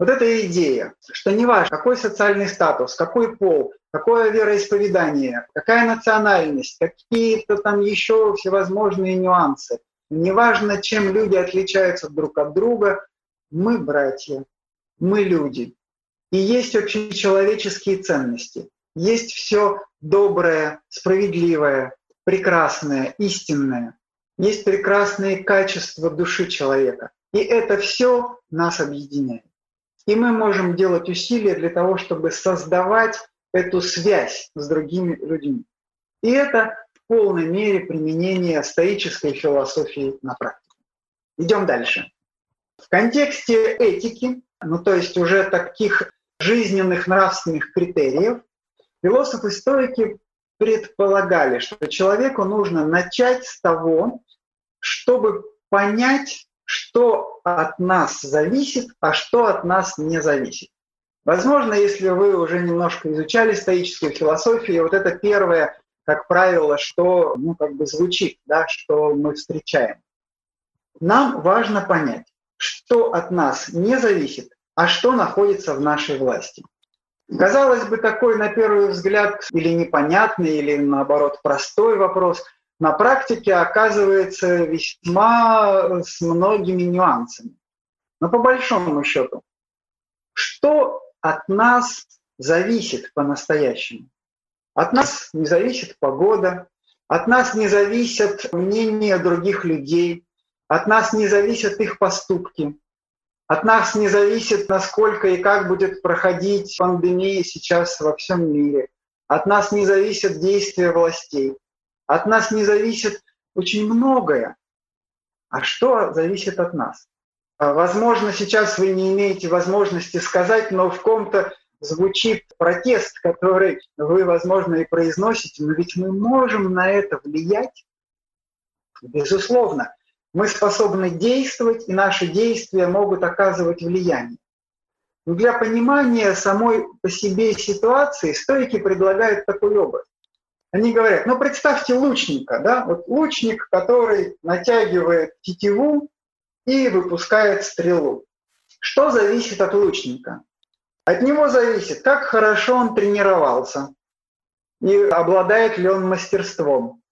Вот эта идея, что не важно, какой социальный статус, какой пол, какое вероисповедание, какая национальность, какие-то там еще всевозможные нюансы. Неважно, чем люди отличаются друг от друга, мы братья, мы люди. И есть общечеловеческие ценности, есть все доброе, справедливое, прекрасное, истинное, есть прекрасные качества души человека. И это все нас объединяет. И мы можем делать усилия для того, чтобы создавать эту связь с другими людьми. И это в полной мере применение стоической философии на практике. Идем дальше. В контексте этики, ну то есть уже таких жизненных нравственных критериев, философы-стоики предполагали, что человеку нужно начать с того, чтобы понять, что от нас зависит, а что от нас не зависит. Возможно, если вы уже немножко изучали стоическую философию, вот это первое, как правило, что ну, как бы звучит, да, что мы встречаем. Нам важно понять, что от нас не зависит, а что находится в нашей власти. Казалось бы, такой на первый взгляд или непонятный, или наоборот простой вопрос – на практике оказывается весьма с многими нюансами. Но по большому счету, что от нас зависит по-настоящему? От нас не зависит погода, от нас не зависят мнения других людей, от нас не зависят их поступки, от нас не зависит, насколько и как будет проходить пандемия сейчас во всем мире. От нас не зависят действия властей. От нас не зависит очень многое. А что зависит от нас? А, возможно, сейчас вы не имеете возможности сказать, но в ком-то звучит протест, который вы, возможно, и произносите, но ведь мы можем на это влиять. Безусловно, мы способны действовать, и наши действия могут оказывать влияние. Но для понимания самой по себе ситуации стойки предлагают такой образ. Они говорят, ну представьте лучника, да, вот лучник, который натягивает тетиву и выпускает стрелу. Что зависит от лучника? От него зависит, как хорошо он тренировался и обладает ли он мастерством.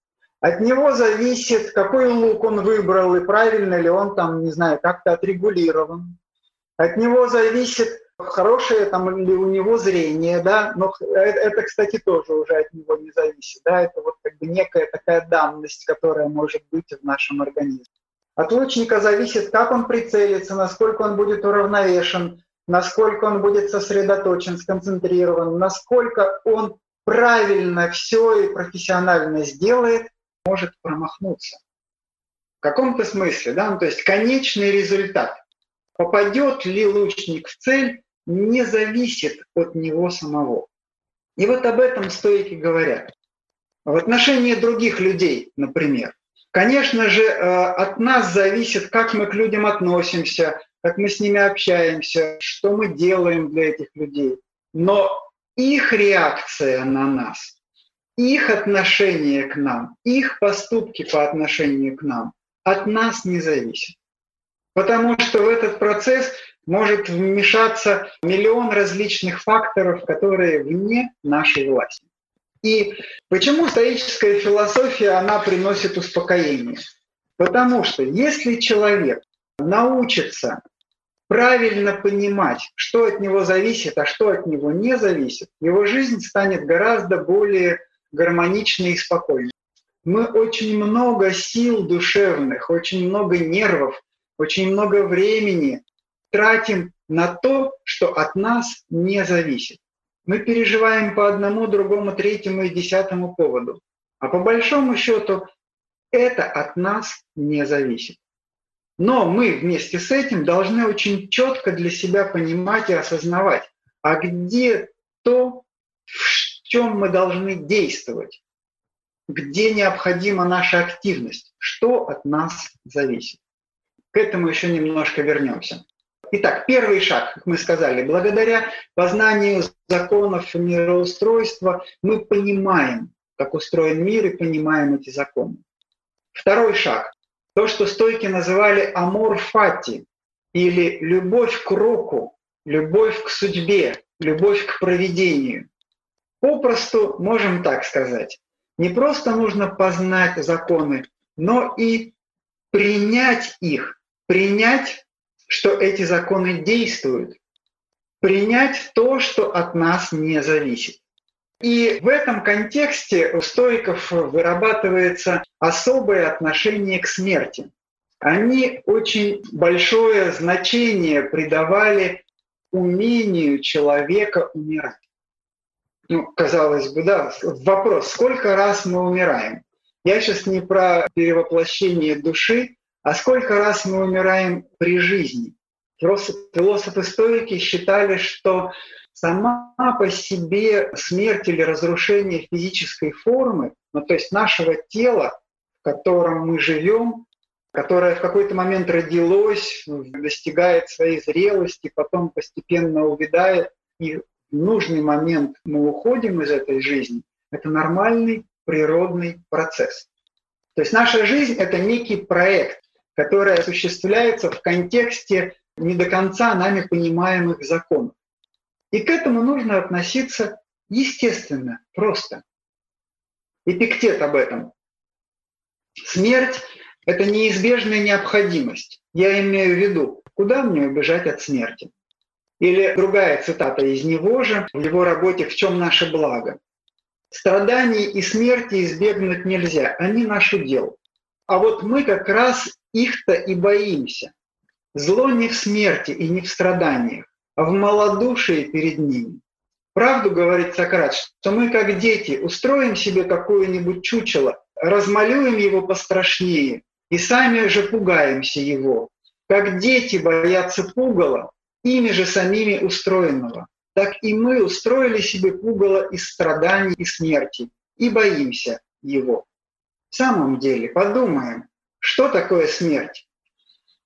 От него зависит, какой лук он выбрал и правильно ли он там, не знаю, как-то отрегулирован. От него зависит, хорошее там ли у него зрение, да, но это, кстати, тоже уже от него не зависит, да, это вот как бы некая такая данность, которая может быть в нашем организме. От лучника зависит, как он прицелится, насколько он будет уравновешен, насколько он будет сосредоточен, сконцентрирован, насколько он правильно все и профессионально сделает, может промахнуться. В каком-то смысле, да, ну, то есть конечный результат. Попадет ли лучник в цель, не зависит от него самого. И вот об этом стойки говорят. В отношении других людей, например, конечно же, э, от нас зависит, как мы к людям относимся, как мы с ними общаемся, что мы делаем для этих людей. Но их реакция на нас, их отношение к нам, их поступки по отношению к нам от нас не зависят. Потому что в этот процесс может вмешаться миллион различных факторов, которые вне нашей власти. И почему стоическая философия, она приносит успокоение? Потому что если человек научится правильно понимать, что от него зависит, а что от него не зависит, его жизнь станет гораздо более гармоничной и спокойной. Мы очень много сил душевных, очень много нервов, очень много времени тратим на то, что от нас не зависит. Мы переживаем по одному, другому, третьему и десятому поводу. А по большому счету это от нас не зависит. Но мы вместе с этим должны очень четко для себя понимать и осознавать, а где то, в чем мы должны действовать, где необходима наша активность, что от нас зависит. К этому еще немножко вернемся. Итак, первый шаг, как мы сказали, благодаря познанию законов мироустройства мы понимаем, как устроен мир и понимаем эти законы. Второй шаг то, что стойки называли амор фати, или любовь к року, любовь к судьбе, любовь к проведению. Попросту можем так сказать. Не просто нужно познать законы, но и принять их, принять, что эти законы действуют, принять то, что от нас не зависит. И в этом контексте у стоиков вырабатывается особое отношение к смерти. Они очень большое значение придавали умению человека умирать. Ну, казалось бы, да, вопрос, сколько раз мы умираем? Я сейчас не про перевоплощение души, а сколько раз мы умираем при жизни. Философы-стоики считали, что сама по себе смерть или разрушение физической формы, ну, то есть нашего тела, в котором мы живем, которое в какой-то момент родилось, достигает своей зрелости, потом постепенно увядает, и в нужный момент мы уходим из этой жизни, это нормальный природный процесс. То есть наша жизнь — это некий проект, который осуществляется в контексте не до конца нами понимаемых законов. И к этому нужно относиться естественно, просто. Эпиктет об этом. Смерть – это неизбежная необходимость. Я имею в виду, куда мне убежать от смерти? Или другая цитата из него же, в его работе «В чем наше благо?» Страданий и смерти избегнуть нельзя, они наше дело. А вот мы как раз их-то и боимся. Зло не в смерти и не в страданиях, а в малодушии перед ними. Правду говорит Сократ, что мы, как дети, устроим себе какое-нибудь чучело, размалюем его пострашнее и сами же пугаемся его. Как дети боятся пугала, ими же самими устроенного, так и мы устроили себе пугало из страданий и смерти и боимся его. В самом деле, подумаем, что такое смерть?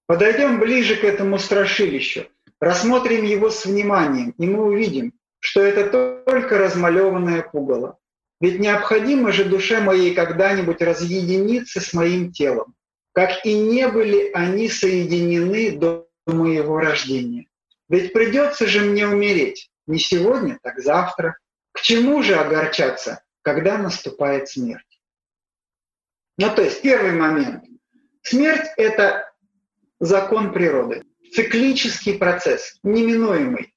Подойдем ближе к этому страшилищу, рассмотрим его с вниманием, и мы увидим, что это только размалеванное пугало. Ведь необходимо же душе моей когда-нибудь разъединиться с моим телом, как и не были они соединены до моего рождения. Ведь придется же мне умереть, не сегодня, так завтра. К чему же огорчаться, когда наступает смерть? Ну то есть первый момент. Смерть — это закон природы, циклический процесс, неминуемый.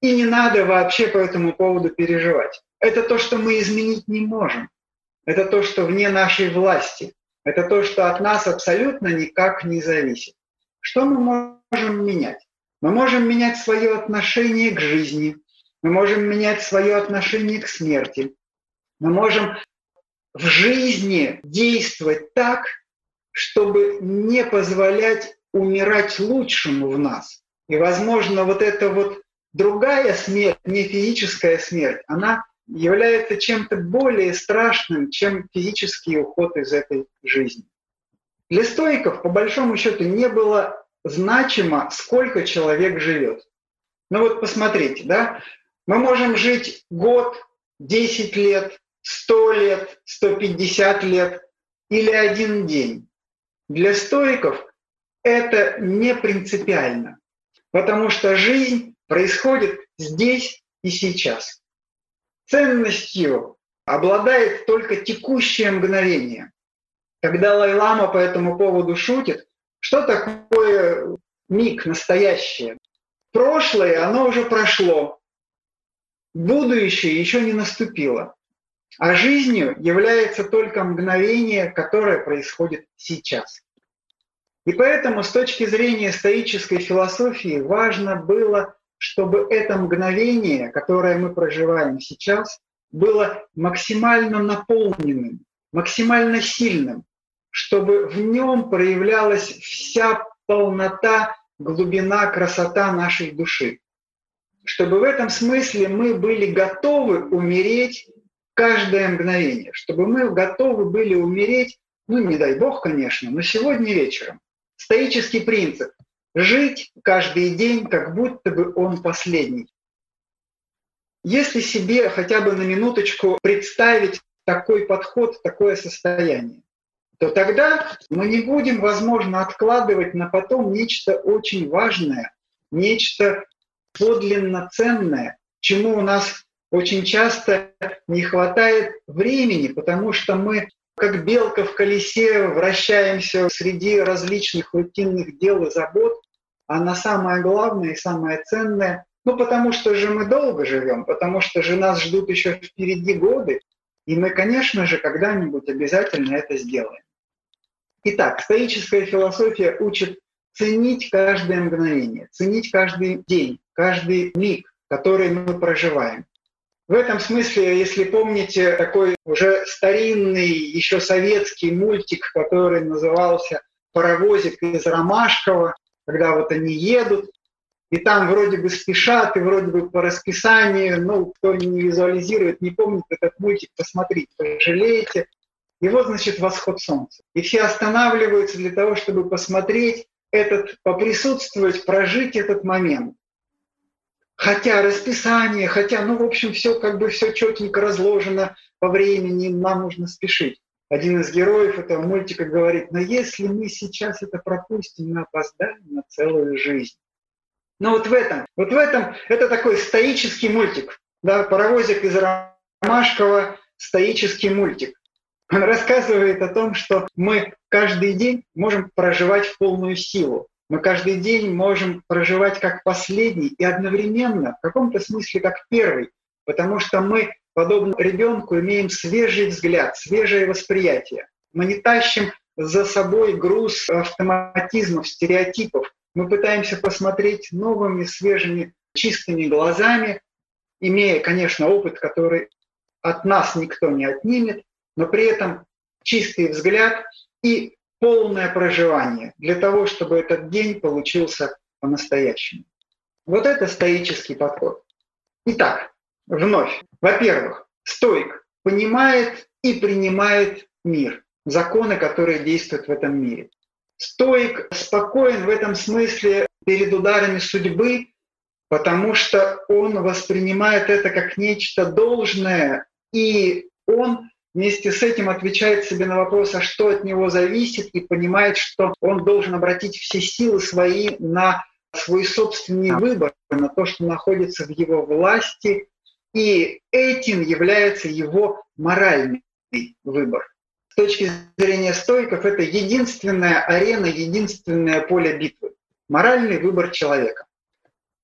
И не надо вообще по этому поводу переживать. Это то, что мы изменить не можем. Это то, что вне нашей власти. Это то, что от нас абсолютно никак не зависит. Что мы можем менять? Мы можем менять свое отношение к жизни. Мы можем менять свое отношение к смерти. Мы можем в жизни действовать так, чтобы не позволять умирать лучшему в нас. И, возможно, вот эта вот другая смерть, не физическая смерть, она является чем-то более страшным, чем физический уход из этой жизни. Для стоиков, по большому счету, не было значимо, сколько человек живет. Ну вот посмотрите, да, мы можем жить год, 10 лет, 100 лет, 150 лет или один день. Для стоиков это не принципиально, потому что жизнь происходит здесь и сейчас. Ценностью обладает только текущее мгновение. Когда Лайлама по этому поводу шутит, что такое миг, настоящее. Прошлое, оно уже прошло. Будущее еще не наступило. А жизнью является только мгновение, которое происходит сейчас. И поэтому с точки зрения стоической философии важно было, чтобы это мгновение, которое мы проживаем сейчас, было максимально наполненным, максимально сильным, чтобы в нем проявлялась вся полнота, глубина, красота нашей души. Чтобы в этом смысле мы были готовы умереть каждое мгновение, чтобы мы готовы были умереть, ну не дай бог, конечно, но сегодня вечером. Стоический принцип – жить каждый день, как будто бы он последний. Если себе хотя бы на минуточку представить такой подход, такое состояние, то тогда мы не будем, возможно, откладывать на потом нечто очень важное, нечто подлинно ценное, чему у нас очень часто не хватает времени, потому что мы как белка в колесе вращаемся среди различных рутинных дел и забот, а на самое главное и самое ценное, ну потому что же мы долго живем, потому что же нас ждут еще впереди годы, и мы, конечно же, когда-нибудь обязательно это сделаем. Итак, стоическая философия учит ценить каждое мгновение, ценить каждый день, каждый миг, который мы проживаем. В этом смысле, если помните, такой уже старинный, еще советский мультик, который назывался «Паровозик из Ромашкова», когда вот они едут, и там вроде бы спешат, и вроде бы по расписанию, ну, кто не визуализирует, не помнит этот мультик, посмотрите, пожалеете. И вот, значит, восход солнца. И все останавливаются для того, чтобы посмотреть этот, поприсутствовать, прожить этот момент. Хотя расписание, хотя, ну, в общем, все как бы все четенько разложено по времени, нам нужно спешить. Один из героев этого мультика говорит, но если мы сейчас это пропустим, мы опоздаем на целую жизнь. Но вот в этом, вот в этом, это такой стоический мультик, да, паровозик из Ромашкова, стоический мультик. Он рассказывает о том, что мы каждый день можем проживать в полную силу. Мы каждый день можем проживать как последний и одновременно, в каком-то смысле, как первый, потому что мы, подобно ребенку, имеем свежий взгляд, свежее восприятие. Мы не тащим за собой груз автоматизмов, стереотипов. Мы пытаемся посмотреть новыми, свежими, чистыми глазами, имея, конечно, опыт, который от нас никто не отнимет, но при этом чистый взгляд и полное проживание для того, чтобы этот день получился по-настоящему. Вот это стоический подход. Итак, вновь. Во-первых, стоик понимает и принимает мир, законы, которые действуют в этом мире. Стоик спокоен в этом смысле перед ударами судьбы, потому что он воспринимает это как нечто должное, и он вместе с этим отвечает себе на вопрос, а что от него зависит, и понимает, что он должен обратить все силы свои на свой собственный выбор, на то, что находится в его власти, и этим является его моральный выбор. С точки зрения стойков, это единственная арена, единственное поле битвы. Моральный выбор человека.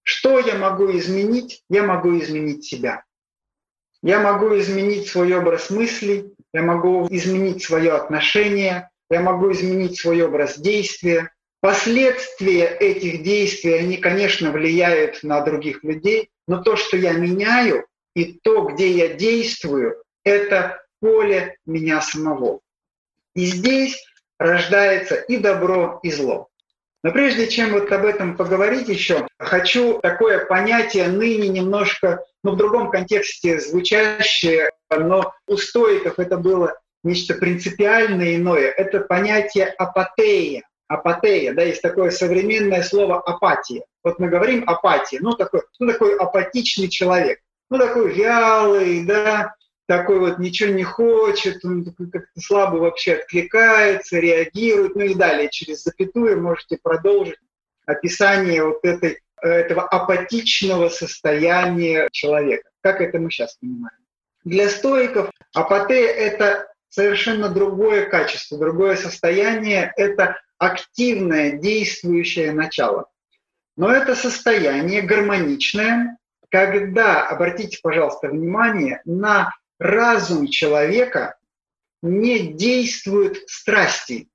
Что я могу изменить? Я могу изменить себя. Я могу изменить свой образ мыслей, я могу изменить свое отношение, я могу изменить свой образ действия. Последствия этих действий, они, конечно, влияют на других людей, но то, что я меняю, и то, где я действую, это поле меня самого. И здесь рождается и добро, и зло. Но прежде чем вот об этом поговорить еще, хочу такое понятие ныне немножко, ну, в другом контексте звучащее, но у стоиков это было нечто принципиально иное. Это понятие апатея. Апатея, да, есть такое современное слово апатия. Вот мы говорим апатия, ну такой, ну такой апатичный человек, ну такой вялый, да, такой вот ничего не хочет, он как-то слабо вообще откликается, реагирует, ну и далее через запятую можете продолжить описание вот этой, этого апатичного состояния человека. Как это мы сейчас понимаем? Для стоиков апатея – это совершенно другое качество, другое состояние, это активное, действующее начало. Но это состояние гармоничное, когда, обратите, пожалуйста, внимание, на разум человека не действуют страсти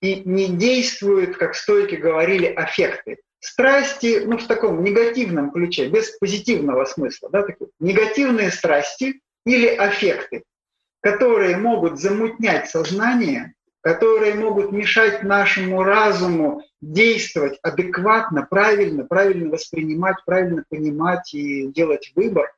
и не действуют, как стойки говорили, аффекты. Страсти, ну, в таком негативном ключе, без позитивного смысла, да, такие негативные страсти или аффекты, которые могут замутнять сознание, которые могут мешать нашему разуму действовать адекватно, правильно, правильно воспринимать, правильно понимать и делать выбор.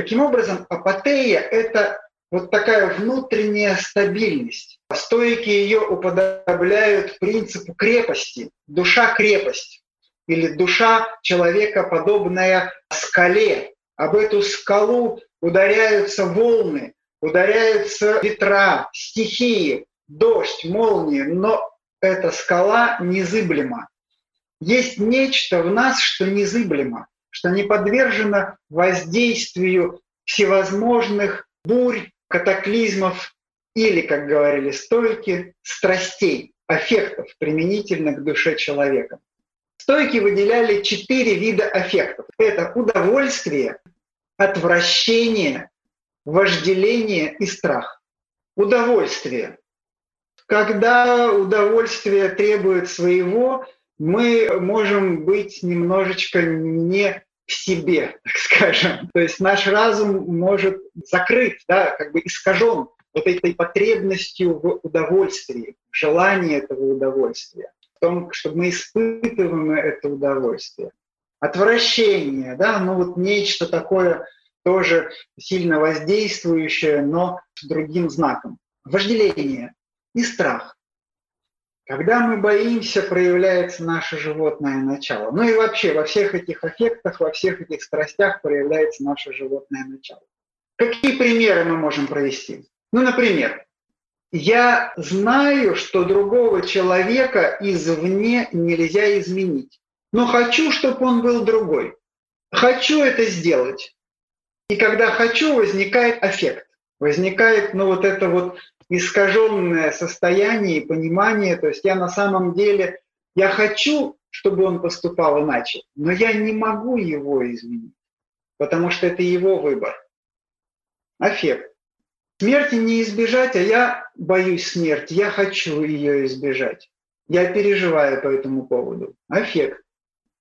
Таким образом, апатея — это вот такая внутренняя стабильность. Стойки ее уподобляют принципу крепости, душа крепость или душа человека, подобная скале. Об эту скалу ударяются волны, ударяются ветра, стихии, дождь, молнии, но эта скала незыблема. Есть нечто в нас, что незыблемо, что не подвержено воздействию всевозможных бурь, катаклизмов или, как говорили стойки, страстей, аффектов, применительно к душе человека. Стойки выделяли четыре вида аффектов. Это удовольствие, отвращение, вожделение и страх. Удовольствие. Когда удовольствие требует своего, мы можем быть немножечко не в себе, так скажем. То есть наш разум может закрыт, да, как бы искажен вот этой потребностью в удовольствии, желании этого удовольствия, в том, чтобы мы испытываем это удовольствие. Отвращение, да, ну вот нечто такое тоже сильно воздействующее, но с другим знаком. Вожделение и страх. Когда мы боимся, проявляется наше животное начало. Ну и вообще во всех этих аффектах, во всех этих страстях проявляется наше животное начало. Какие примеры мы можем провести? Ну, например, я знаю, что другого человека извне нельзя изменить, но хочу, чтобы он был другой. Хочу это сделать. И когда хочу, возникает аффект. Возникает, ну, вот это вот искаженное состояние и понимание. То есть я на самом деле, я хочу, чтобы он поступал иначе, но я не могу его изменить, потому что это его выбор. Аффект. Смерти не избежать, а я боюсь смерти, я хочу ее избежать. Я переживаю по этому поводу. Аффект.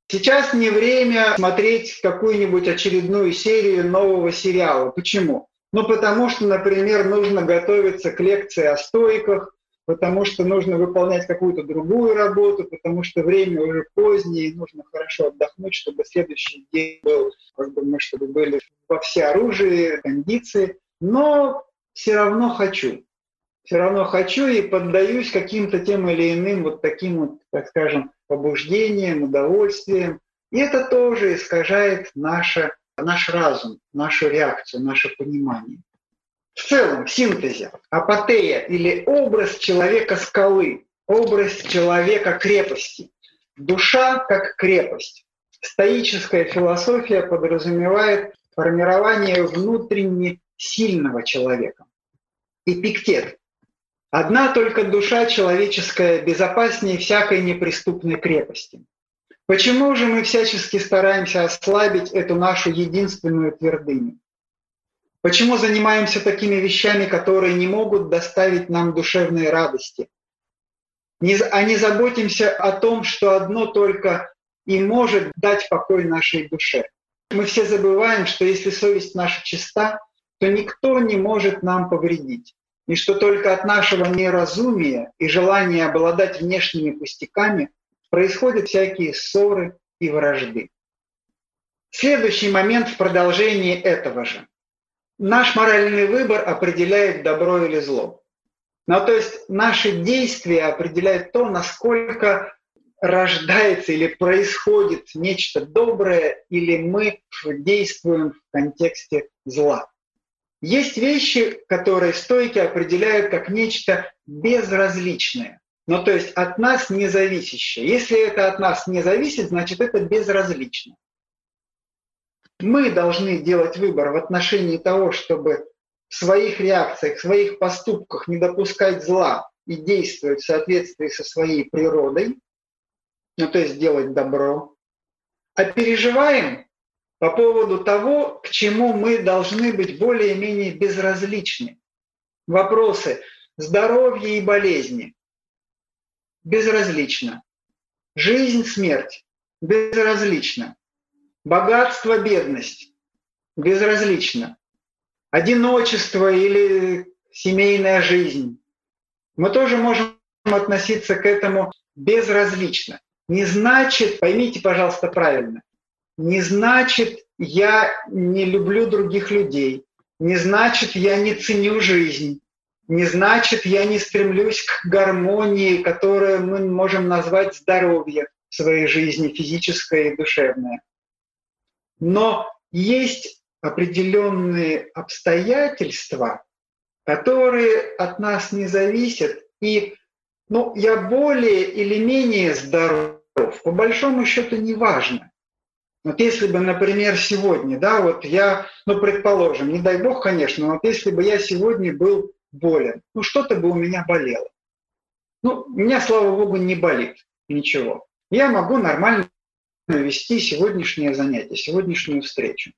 Сейчас не время смотреть какую-нибудь очередную серию нового сериала. Почему? Ну, потому что, например, нужно готовиться к лекции о стойках, потому что нужно выполнять какую-то другую работу, потому что время уже позднее, и нужно хорошо отдохнуть, чтобы следующий день был, как бы мы, чтобы были во все оружие, кондиции. Но все равно хочу. Все равно хочу и поддаюсь каким-то тем или иным вот таким вот, так скажем, побуждениям, удовольствиям. И это тоже искажает наше наш разум, нашу реакцию, наше понимание. В целом, в синтезе, апатея или образ человека-скалы, образ человека-крепости. Душа как крепость. Стоическая философия подразумевает формирование внутренне сильного человека. Эпиктет. Одна только душа человеческая безопаснее всякой неприступной крепости. Почему же мы всячески стараемся ослабить эту нашу единственную твердыню? Почему занимаемся такими вещами, которые не могут доставить нам душевные радости? А не заботимся о том, что одно только и может дать покой нашей душе. Мы все забываем, что если совесть наша чиста, то никто не может нам повредить. И что только от нашего неразумия и желания обладать внешними пустяками происходят всякие ссоры и вражды. Следующий момент в продолжении этого же. Наш моральный выбор определяет добро или зло. Ну, то есть наши действия определяют то, насколько рождается или происходит нечто доброе, или мы действуем в контексте зла. Есть вещи, которые стойки определяют как нечто безразличное. Ну, то есть от нас не зависящее. Если это от нас не зависит, значит это безразлично. Мы должны делать выбор в отношении того, чтобы в своих реакциях, в своих поступках не допускать зла и действовать в соответствии со своей природой, ну то есть делать добро. а переживаем по поводу того, к чему мы должны быть более-менее безразличны. Вопросы здоровья и болезни безразлично. Жизнь, смерть безразлично. Богатство, бедность безразлично. Одиночество или семейная жизнь. Мы тоже можем относиться к этому безразлично. Не значит, поймите, пожалуйста, правильно, не значит, я не люблю других людей, не значит, я не ценю жизнь, не значит, я не стремлюсь к гармонии, которую мы можем назвать здоровье в своей жизни, физическое и душевное. Но есть определенные обстоятельства, которые от нас не зависят, и ну, я более или менее здоров, по большому счету не важно. Вот если бы, например, сегодня, да, вот я, ну, предположим, не дай бог, конечно, но вот если бы я сегодня был болен, ну, что-то бы у меня болело. Ну, у меня, слава богу, не болит ничего. Я могу нормально вести сегодняшнее занятие, сегодняшнюю встречу.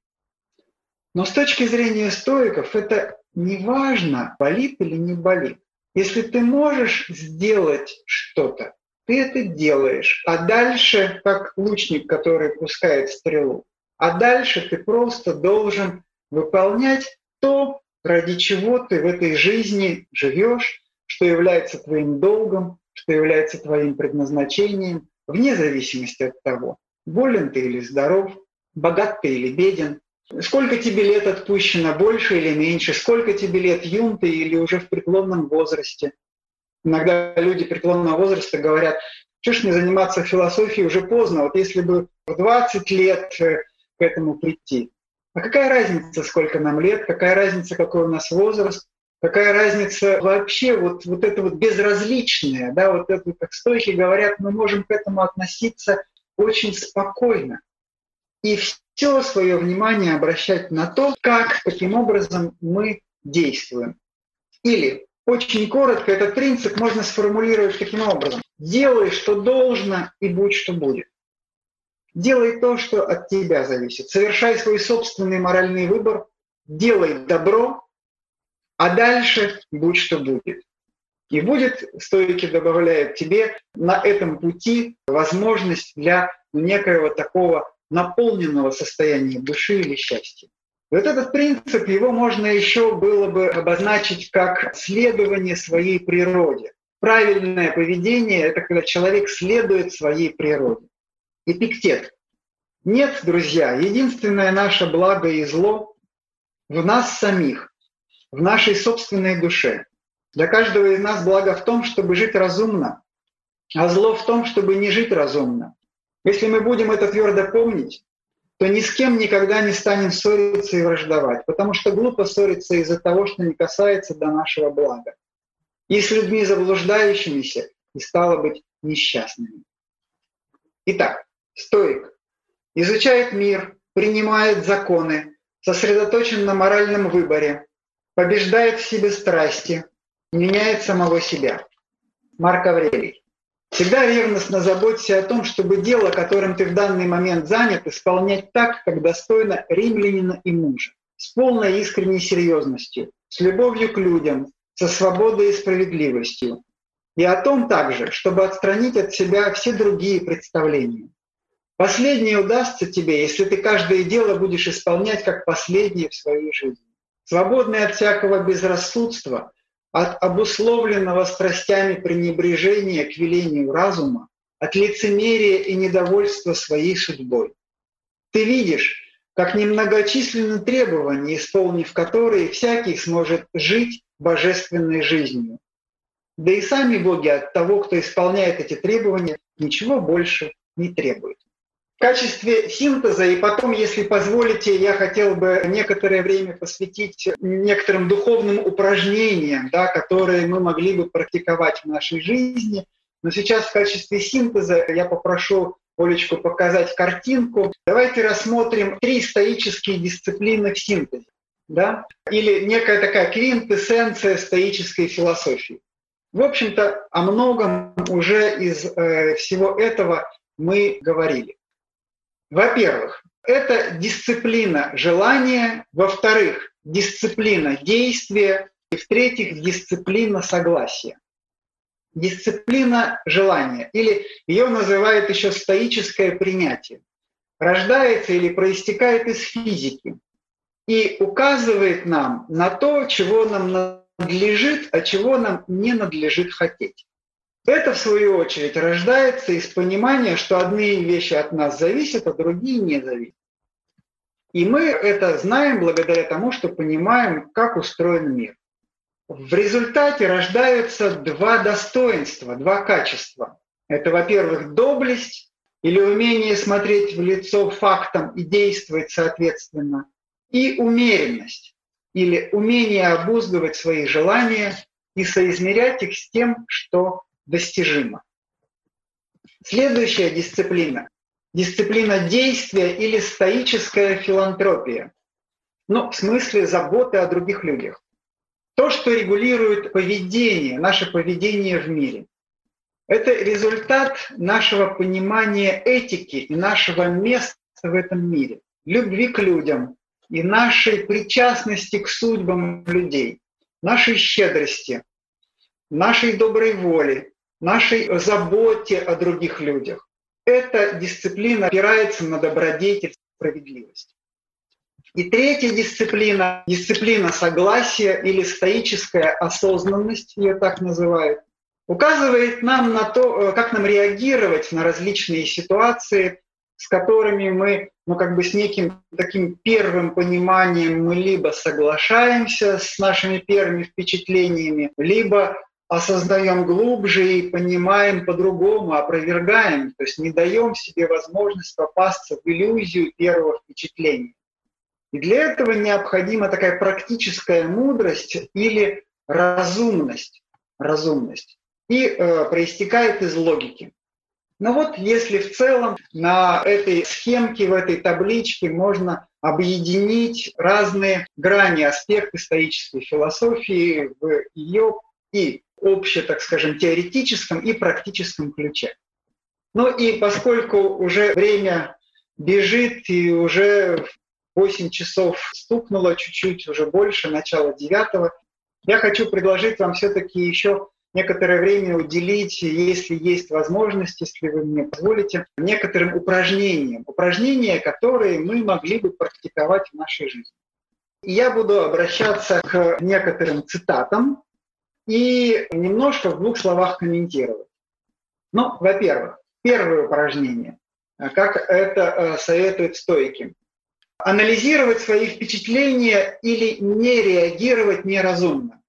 Но с точки зрения стоиков это не важно, болит или не болит. Если ты можешь сделать что-то, ты это делаешь. А дальше, как лучник, который пускает стрелу, а дальше ты просто должен выполнять то, ради чего ты в этой жизни живешь, что является твоим долгом, что является твоим предназначением, вне зависимости от того, болен ты или здоров, богат ты или беден, сколько тебе лет отпущено, больше или меньше, сколько тебе лет, юн ты или уже в преклонном возрасте – Иногда люди преклонного возраста говорят, что ж мне заниматься философией уже поздно, вот если бы в 20 лет э, к этому прийти. А какая разница, сколько нам лет, какая разница, какой у нас возраст, какая разница вообще вот, вот это вот безразличное, да, вот это, как стойки говорят, мы можем к этому относиться очень спокойно. И все свое внимание обращать на то, как, каким образом мы действуем. Или очень коротко этот принцип можно сформулировать таким образом. Делай, что должно, и будь, что будет. Делай то, что от тебя зависит. Совершай свой собственный моральный выбор, делай добро, а дальше будь, что будет. И будет, стойки добавляют тебе на этом пути возможность для некоего такого наполненного состояния души или счастья. Вот этот принцип, его можно еще было бы обозначить как следование своей природе. Правильное поведение – это когда человек следует своей природе. Эпиктет. Нет, друзья, единственное наше благо и зло в нас самих, в нашей собственной душе. Для каждого из нас благо в том, чтобы жить разумно, а зло в том, чтобы не жить разумно. Если мы будем это твердо помнить, то ни с кем никогда не станем ссориться и враждовать, потому что глупо ссориться из-за того, что не касается до нашего блага. И с людьми заблуждающимися, и стало быть несчастными. Итак, стоик изучает мир, принимает законы, сосредоточен на моральном выборе, побеждает в себе страсти, меняет самого себя. Марк Аврелий. Всегда ревностно заботься о том, чтобы дело, которым ты в данный момент занят, исполнять так, как достойно римлянина и мужа, с полной искренней серьезностью, с любовью к людям, со свободой и справедливостью. И о том также, чтобы отстранить от себя все другие представления. Последнее удастся тебе, если ты каждое дело будешь исполнять как последнее в своей жизни. Свободный от всякого безрассудства – от обусловленного страстями пренебрежения к велению разума, от лицемерия и недовольства своей судьбой. Ты видишь, как немногочисленны требования, исполнив которые всякий сможет жить божественной жизнью. Да и сами боги от того, кто исполняет эти требования, ничего больше не требуют в качестве синтеза, и потом, если позволите, я хотел бы некоторое время посвятить некоторым духовным упражнениям, да, которые мы могли бы практиковать в нашей жизни. Но сейчас в качестве синтеза я попрошу Олечку показать картинку. Давайте рассмотрим три стоические дисциплины в синтезе. Да? Или некая такая квинтэссенция стоической философии. В общем-то, о многом уже из э, всего этого мы говорили. Во-первых, это дисциплина желания, во-вторых, дисциплина действия, и в-третьих, дисциплина согласия. Дисциплина желания, или ее называют еще стоическое принятие, рождается или проистекает из физики и указывает нам на то, чего нам надлежит, а чего нам не надлежит хотеть. Это, в свою очередь, рождается из понимания, что одни вещи от нас зависят, а другие не зависят. И мы это знаем благодаря тому, что понимаем, как устроен мир. В результате рождаются два достоинства, два качества. Это, во-первых, доблесть или умение смотреть в лицо фактам и действовать соответственно, и умеренность или умение обуздывать свои желания и соизмерять их с тем, что достижимо. Следующая дисциплина – дисциплина действия или стоическая филантропия. Ну, в смысле заботы о других людях. То, что регулирует поведение, наше поведение в мире. Это результат нашего понимания этики и нашего места в этом мире, любви к людям и нашей причастности к судьбам людей, нашей щедрости, нашей доброй воли, нашей заботе о других людях. Эта дисциплина опирается на добродетель справедливость. И третья дисциплина, дисциплина согласия или стоическая осознанность, ее так называют, указывает нам на то, э, как нам реагировать на различные ситуации, с которыми мы, ну как бы с неким таким первым пониманием мы либо соглашаемся с нашими первыми впечатлениями, либо осознаем глубже и понимаем по-другому, опровергаем, то есть не даем себе возможность попасться в иллюзию первого впечатления. И для этого необходима такая практическая мудрость или разумность. разумность и э, проистекает из логики. Но вот если в целом на этой схемке, в этой табличке можно объединить разные грани, аспекты стоической философии в ее и обще, так скажем, теоретическом и практическом ключе. Ну и поскольку уже время бежит и уже 8 часов стукнуло чуть-чуть, уже больше, начало девятого, я хочу предложить вам все-таки еще некоторое время уделить, если есть возможность, если вы мне позволите, некоторым упражнениям. Упражнения, которые мы могли бы практиковать в нашей жизни. Я буду обращаться к некоторым цитатам и немножко в двух словах комментировать. Ну, во-первых, первое упражнение, как это э, советуют стойки. Анализировать свои впечатления или не реагировать неразумно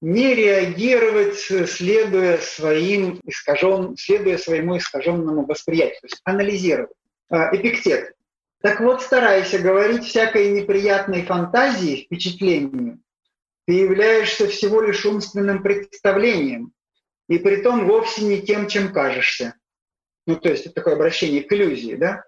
не реагировать, следуя, своим искажен, следуя своему искаженному восприятию, то есть анализировать. А, эпиктет. Так вот, старайся говорить всякой неприятной фантазии, впечатлению. Ты являешься всего лишь умственным представлением, и при том вовсе не тем, чем кажешься. Ну, то есть это такое обращение к иллюзии, да?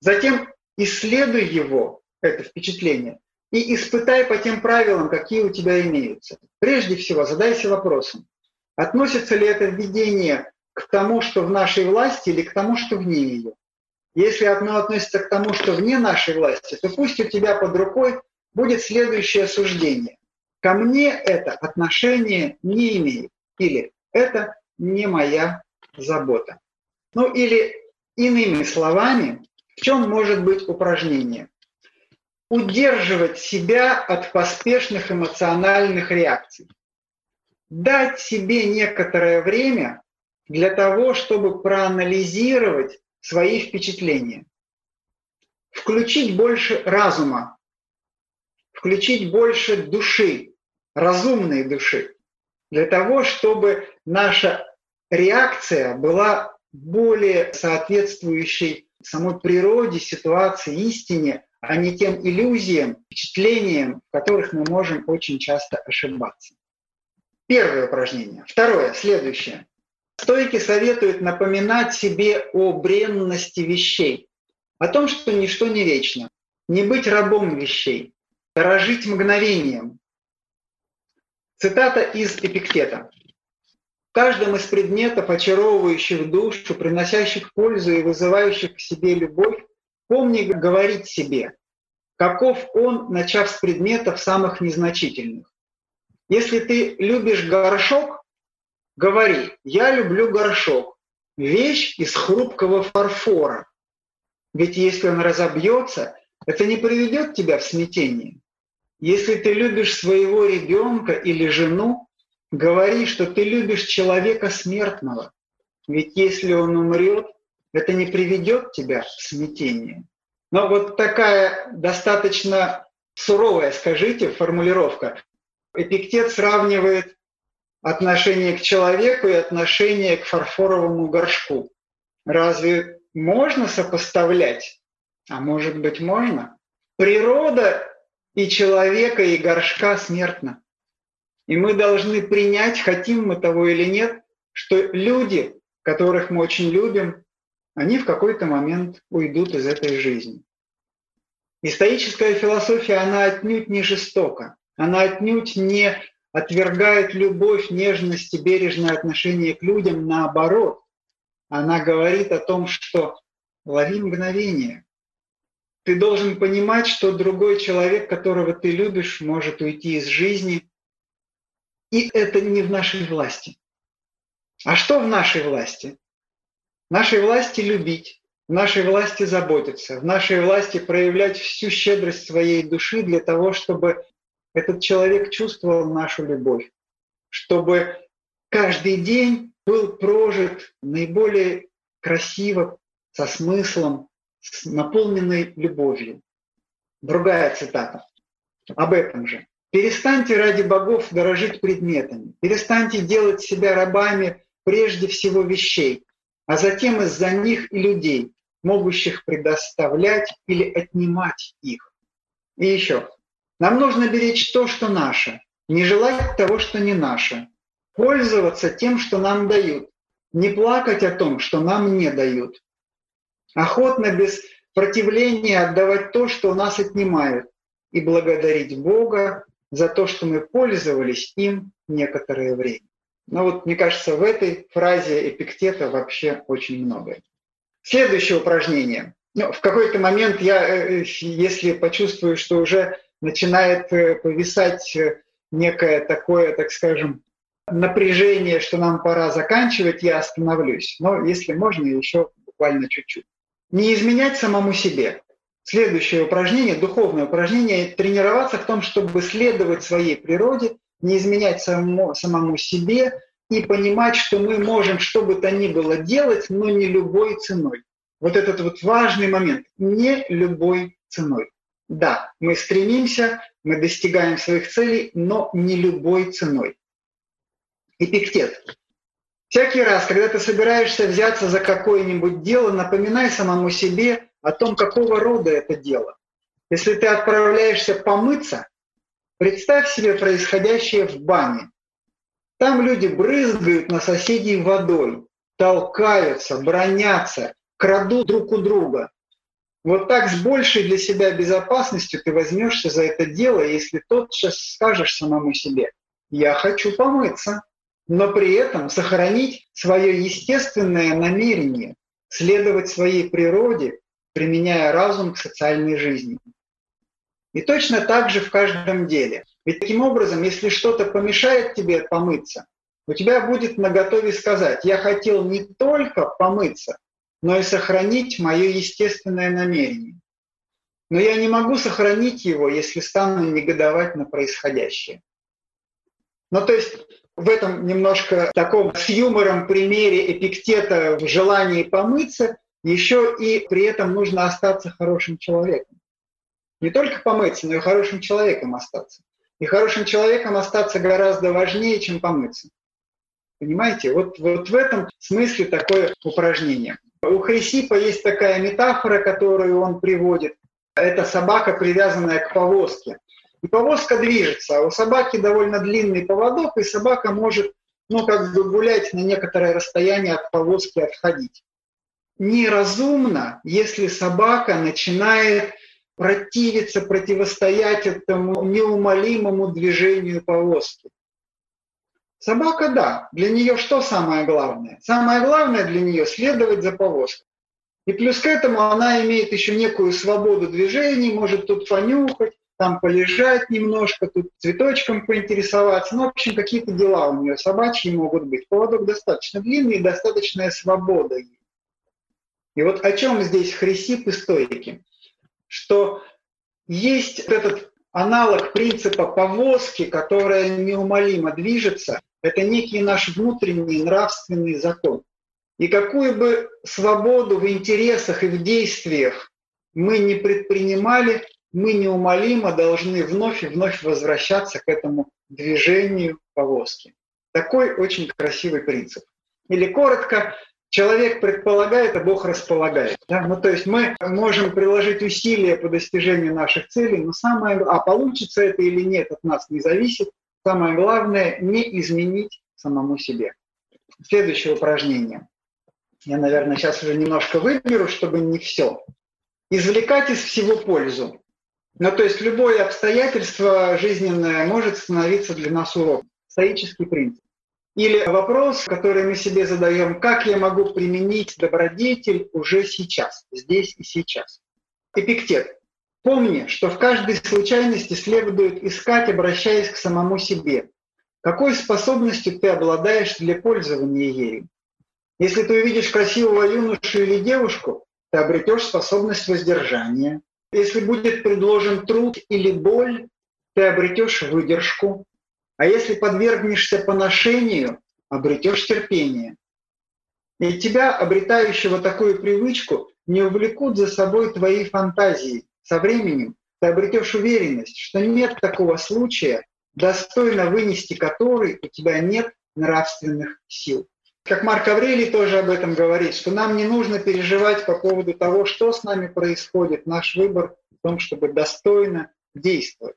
Затем исследуй его, это впечатление, и испытай по тем правилам, какие у тебя имеются. Прежде всего, задайся вопросом, относится ли это введение к тому, что в нашей власти, или к тому, что вне ее. Если оно относится к тому, что вне нашей власти, то пусть у тебя под рукой будет следующее суждение. Ко мне это отношение не имеет. Или это не моя забота. Ну или иными словами, в чем может быть упражнение? удерживать себя от поспешных эмоциональных реакций. Дать себе некоторое время для того, чтобы проанализировать свои впечатления. Включить больше разума, включить больше души, разумной души, для того, чтобы наша реакция была более соответствующей самой природе, ситуации, истине, а не тем иллюзиям, впечатлениям, в которых мы можем очень часто ошибаться. Первое упражнение. Второе, следующее. Стойки советуют напоминать себе о бренности вещей, о том, что ничто не вечно, не быть рабом вещей, дорожить мгновением. Цитата из Эпиктета. В каждом из предметов, очаровывающих душу, приносящих пользу и вызывающих к себе любовь, помни говорить себе, каков он, начав с предметов самых незначительных. Если ты любишь горшок, говори, я люблю горшок, вещь из хрупкого фарфора. Ведь если он разобьется, это не приведет тебя в смятение. Если ты любишь своего ребенка или жену, говори, что ты любишь человека смертного. Ведь если он умрет, это не приведет тебя в смятение. Но вот такая достаточно суровая, скажите, формулировка. Эпиктет сравнивает отношение к человеку и отношение к фарфоровому горшку. Разве можно сопоставлять? А может быть, можно? Природа и человека, и горшка смертна. И мы должны принять, хотим мы того или нет, что люди, которых мы очень любим, они в какой-то момент уйдут из этой жизни. Историческая философия, она отнюдь не жестока, она отнюдь не отвергает любовь, нежность и бережное отношение к людям, наоборот. Она говорит о том, что лови мгновение. Ты должен понимать, что другой человек, которого ты любишь, может уйти из жизни, и это не в нашей власти. А что в нашей власти? В нашей власти любить, в нашей власти заботиться, в нашей власти проявлять всю щедрость своей души для того, чтобы этот человек чувствовал нашу любовь, чтобы каждый день был прожит наиболее красиво, со смыслом, наполненной любовью. Другая цитата об этом же. Перестаньте ради богов дорожить предметами, перестаньте делать себя рабами прежде всего вещей, а затем из-за них и людей, могущих предоставлять или отнимать их. И еще. Нам нужно беречь то, что наше, не желать того, что не наше, пользоваться тем, что нам дают, не плакать о том, что нам не дают, охотно без противления отдавать то, что у нас отнимают, и благодарить Бога за то, что мы пользовались им некоторое время. Но вот, мне кажется, в этой фразе эпиктета вообще очень многое. Следующее упражнение. Ну, в какой-то момент я, э, э, если почувствую, что уже начинает э, повисать некое такое, так скажем, напряжение, что нам пора заканчивать, я остановлюсь. Но если можно, еще буквально чуть-чуть. Не изменять самому себе. Следующее упражнение, духовное упражнение, тренироваться в том, чтобы следовать своей природе, не изменять самому, самому себе и понимать, что мы можем что бы то ни было делать, но не любой ценой. Вот этот вот важный момент. Не любой ценой. Да, мы стремимся, мы достигаем своих целей, но не любой ценой. Эпиктет. Всякий раз, когда ты собираешься взяться за какое-нибудь дело, напоминай самому себе о том, какого рода это дело. Если ты отправляешься помыться, представь себе происходящее в бане. Там люди брызгают на соседей водой, толкаются, бронятся, крадут друг у друга. Вот так с большей для себя безопасностью ты возьмешься за это дело, если тотчас скажешь самому себе, я хочу помыться, но при этом сохранить свое естественное намерение, следовать своей природе, применяя разум к социальной жизни. И точно так же в каждом деле. Ведь таким образом, если что-то помешает тебе помыться, у тебя будет наготове сказать, я хотел не только помыться, но и сохранить мое естественное намерение. Но я не могу сохранить его, если стану негодовать на происходящее. Ну, то есть в этом немножко таком с юмором примере эпиктета в желании помыться, еще и при этом нужно остаться хорошим человеком. Не только помыться, но и хорошим человеком остаться. И хорошим человеком остаться гораздо важнее, чем помыться. Понимаете? Вот, вот в этом смысле такое упражнение. У Хрисипа есть такая метафора, которую он приводит. Это собака, привязанная к повозке. Повозка движется, а у собаки довольно длинный поводок, и собака может, ну, как бы гулять на некоторое расстояние от повозки отходить. Неразумно, если собака начинает противиться, противостоять этому неумолимому движению повозки. Собака, да, для нее что самое главное? Самое главное для нее следовать за повозкой. И плюс к этому она имеет еще некую свободу движений, может тут понюхать, там полежать немножко, тут цветочком поинтересоваться. Ну, в общем, какие-то дела у нее собачьи могут быть. Поводок достаточно длинный и достаточная свобода. И вот о чем здесь хрисип и стойки? Что есть этот аналог принципа повозки, которая неумолимо движется, это некий наш внутренний нравственный закон. И какую бы свободу в интересах и в действиях мы не предпринимали, мы неумолимо должны вновь и вновь возвращаться к этому движению повозки. Такой очень красивый принцип. Или коротко, человек предполагает, а Бог располагает. Да? Ну, то есть мы можем приложить усилия по достижению наших целей, но самое, а получится это или нет, от нас не зависит. Самое главное – не изменить самому себе. Следующее упражнение. Я, наверное, сейчас уже немножко выберу, чтобы не все. Извлекать из всего пользу. Ну, то есть любое обстоятельство жизненное может становиться для нас уроком. Стоический принцип. Или вопрос, который мы себе задаем, как я могу применить добродетель уже сейчас, здесь и сейчас. Эпиктет. Помни, что в каждой случайности следует искать, обращаясь к самому себе. Какой способностью ты обладаешь для пользования ею? Если ты увидишь красивого юношу или девушку, ты обретешь способность воздержания, если будет предложен труд или боль, ты обретешь выдержку, а если подвергнешься поношению, обретешь терпение. И тебя, обретающего такую привычку, не увлекут за собой твои фантазии. Со временем ты обретешь уверенность, что нет такого случая, достойно вынести который у тебя нет нравственных сил. Как Марк Аврелий тоже об этом говорит, что нам не нужно переживать по поводу того, что с нами происходит. Наш выбор в том, чтобы достойно действовать.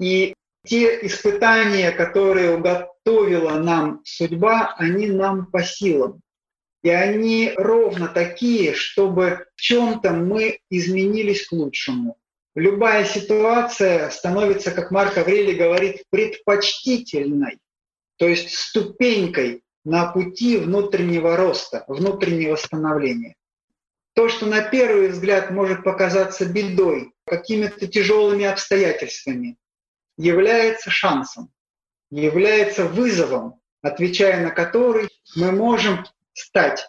И те испытания, которые уготовила нам судьба, они нам по силам. И они ровно такие, чтобы в чем-то мы изменились к лучшему. Любая ситуация становится, как Марк Аврелий говорит, предпочтительной, то есть ступенькой на пути внутреннего роста, внутреннего становления. То, что на первый взгляд может показаться бедой, какими-то тяжелыми обстоятельствами, является шансом, является вызовом, отвечая на который мы можем стать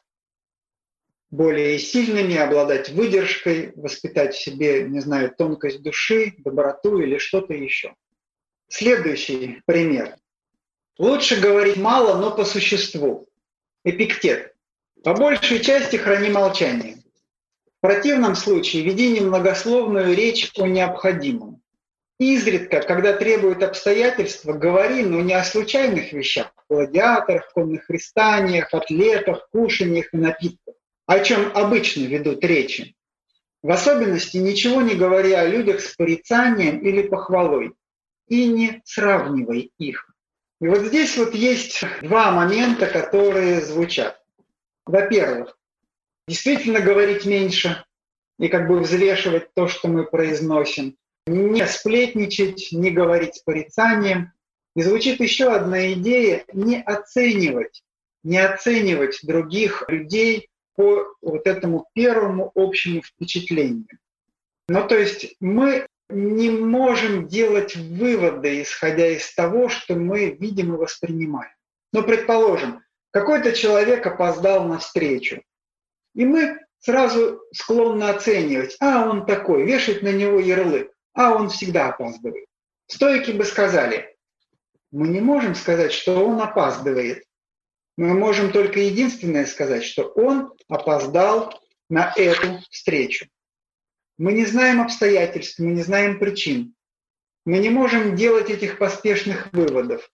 более сильными, обладать выдержкой, воспитать в себе, не знаю, тонкость души, доброту или что-то еще. Следующий пример. Лучше говорить мало, но по существу. Эпиктет. По большей части храни молчание. В противном случае веди немногословную речь о необходимом. Изредка, когда требуют обстоятельства, говори, но не о случайных вещах, гладиаторах, конных христаниях, атлетах, кушаниях и напитках, о чем обычно ведут речи. В особенности ничего не говоря о людях с порицанием или похвалой, и не сравнивай их. И вот здесь вот есть два момента, которые звучат. Во-первых, действительно говорить меньше и как бы взвешивать то, что мы произносим. Не сплетничать, не говорить с порицанием. И звучит еще одна идея – не оценивать, не оценивать других людей по вот этому первому общему впечатлению. Ну, то есть мы не можем делать выводы, исходя из того, что мы видим и воспринимаем. Но, предположим, какой-то человек опоздал на встречу, и мы сразу склонны оценивать, а он такой, вешать на него ярлык, а он всегда опаздывает. Стойки бы сказали, мы не можем сказать, что он опаздывает. Мы можем только единственное сказать, что он опоздал на эту встречу. Мы не знаем обстоятельств, мы не знаем причин. Мы не можем делать этих поспешных выводов.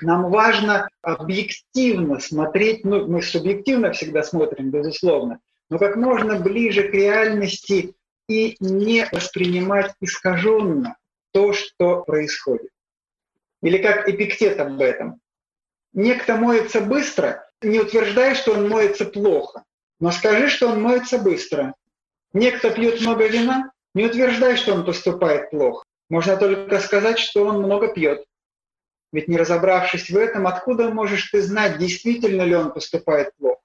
Нам важно объективно смотреть, ну, мы субъективно всегда смотрим, безусловно, но как можно ближе к реальности и не воспринимать искаженно то, что происходит. Или как эпиктет об этом. Некто моется быстро, не утверждай, что он моется плохо, но скажи, что он моется быстро. Некто пьет много вина, не утверждай, что он поступает плохо. Можно только сказать, что он много пьет. Ведь не разобравшись в этом, откуда можешь ты знать, действительно ли он поступает плохо?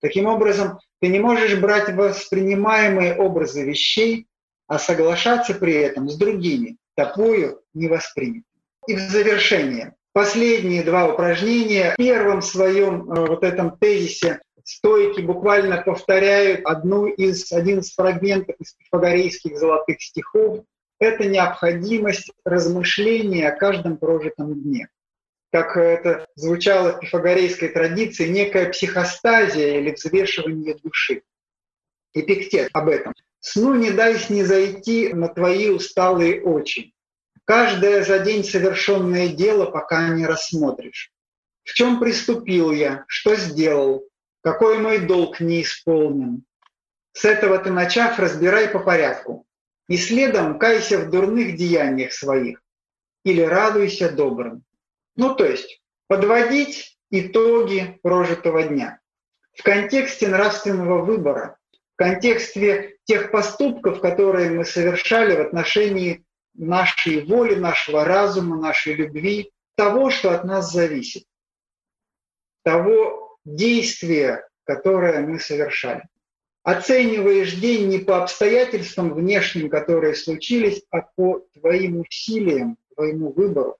Таким образом, ты не можешь брать воспринимаемые образы вещей, а соглашаться при этом с другими, тобою не воспринятыми. И в завершение, последние два упражнения. В первом своем э, вот этом тезисе стойки буквально повторяют одну из, один из фрагментов из пифагорейских золотых стихов. Это необходимость размышления о каждом прожитом дне. Как это звучало в пифагорейской традиции, некая психостазия или взвешивание души. Эпиктет об этом. «Сну не дай снизойти на твои усталые очи, Каждое за день совершенное дело пока не рассмотришь. В чем приступил я, что сделал, какой мой долг не исполнен. С этого ты начав, разбирай по порядку. И следом кайся в дурных деяниях своих или радуйся добрым. Ну то есть подводить итоги прожитого дня в контексте нравственного выбора, в контексте тех поступков, которые мы совершали в отношении нашей воли, нашего разума, нашей любви, того, что от нас зависит, того действия, которое мы совершали. Оцениваешь день не по обстоятельствам внешним, которые случились, а по твоим усилиям, твоему выбору,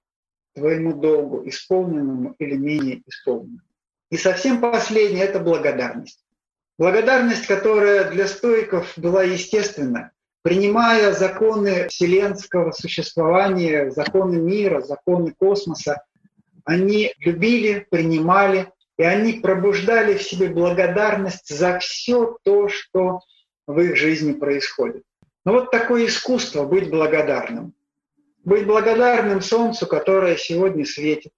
твоему долгу, исполненному или менее исполненному. И совсем последнее – это благодарность. Благодарность, которая для стоиков была естественна, принимая законы вселенского существования, законы мира, законы космоса, они любили, принимали, и они пробуждали в себе благодарность за все то, что в их жизни происходит. Но вот такое искусство быть благодарным. Быть благодарным Солнцу, которое сегодня светит.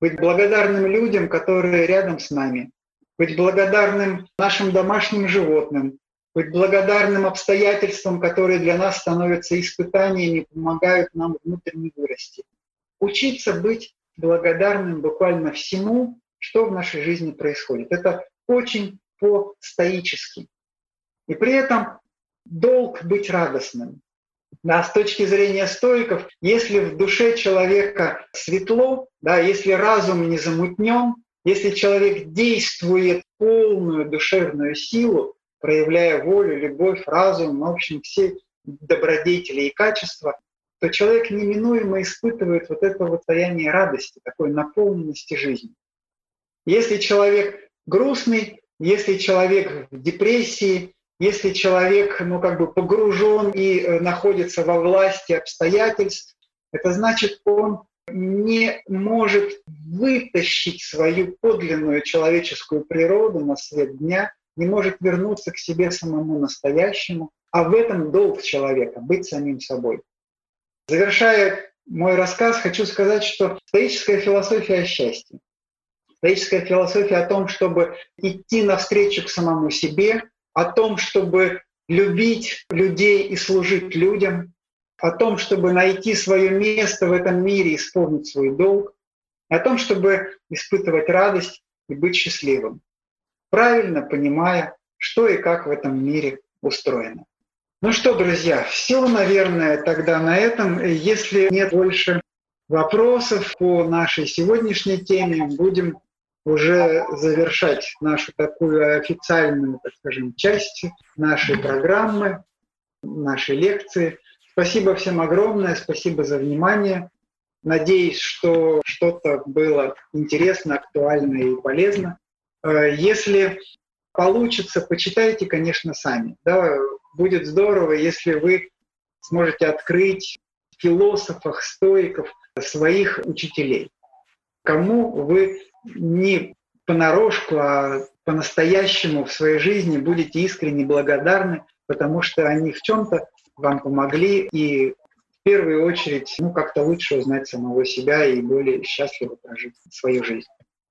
Быть благодарным людям, которые рядом с нами. Быть благодарным нашим домашним животным, быть благодарным обстоятельствам, которые для нас становятся испытаниями, помогают нам внутренне вырасти. Учиться быть благодарным буквально всему, что в нашей жизни происходит. Это очень по-стоически. И при этом долг быть радостным. Да, с точки зрения стоиков, если в душе человека светло, да, если разум не замутнен, если человек действует полную душевную силу, проявляя волю, любовь, разум, в общем, все добродетели и качества, то человек неминуемо испытывает вот это вот состояние радости, такой наполненности жизни. Если человек грустный, если человек в депрессии, если человек ну, как бы погружен и э, находится во власти обстоятельств, это значит, он не может вытащить свою подлинную человеческую природу на свет дня не может вернуться к себе самому настоящему, а в этом долг человека — быть самим собой. Завершая мой рассказ, хочу сказать, что стоическая философия о счастье, стоическая философия о том, чтобы идти навстречу к самому себе, о том, чтобы любить людей и служить людям, о том, чтобы найти свое место в этом мире, исполнить свой долг, о том, чтобы испытывать радость и быть счастливым правильно понимая, что и как в этом мире устроено. Ну что, друзья, все, наверное, тогда на этом. Если нет больше вопросов по нашей сегодняшней теме, будем уже завершать нашу такую официальную, так скажем, часть нашей программы, нашей лекции. Спасибо всем огромное, спасибо за внимание. Надеюсь, что что-то было интересно, актуально и полезно. Э, если получится, почитайте, конечно, сами. Да, будет здорово, если вы сможете открыть философах, стоиков своих учителей. Кому вы не понарошку, а по-настоящему в своей жизни будете искренне благодарны, потому что они в чем-то вам помогли и в первую очередь ну, как-то лучше узнать самого себя и более счастливо прожить свою жизнь.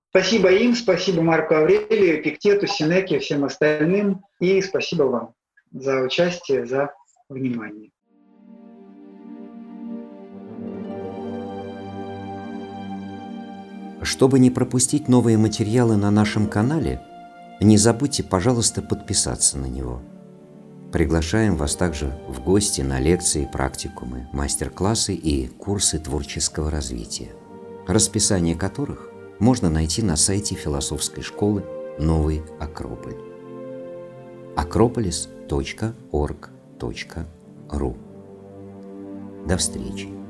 Спасибо им, спасибо Марку Аврелию, Пиктету, Синеке, всем остальным. И спасибо вам за участие, за внимание. Чтобы не пропустить новые материалы на нашем канале, не забудьте, пожалуйста, подписаться на него. Приглашаем вас также в гости на лекции, практикумы, мастер-классы и курсы творческого развития, расписание которых можно найти на сайте философской школы «Новый Акрополь». acropolis.org.ru. До встречи!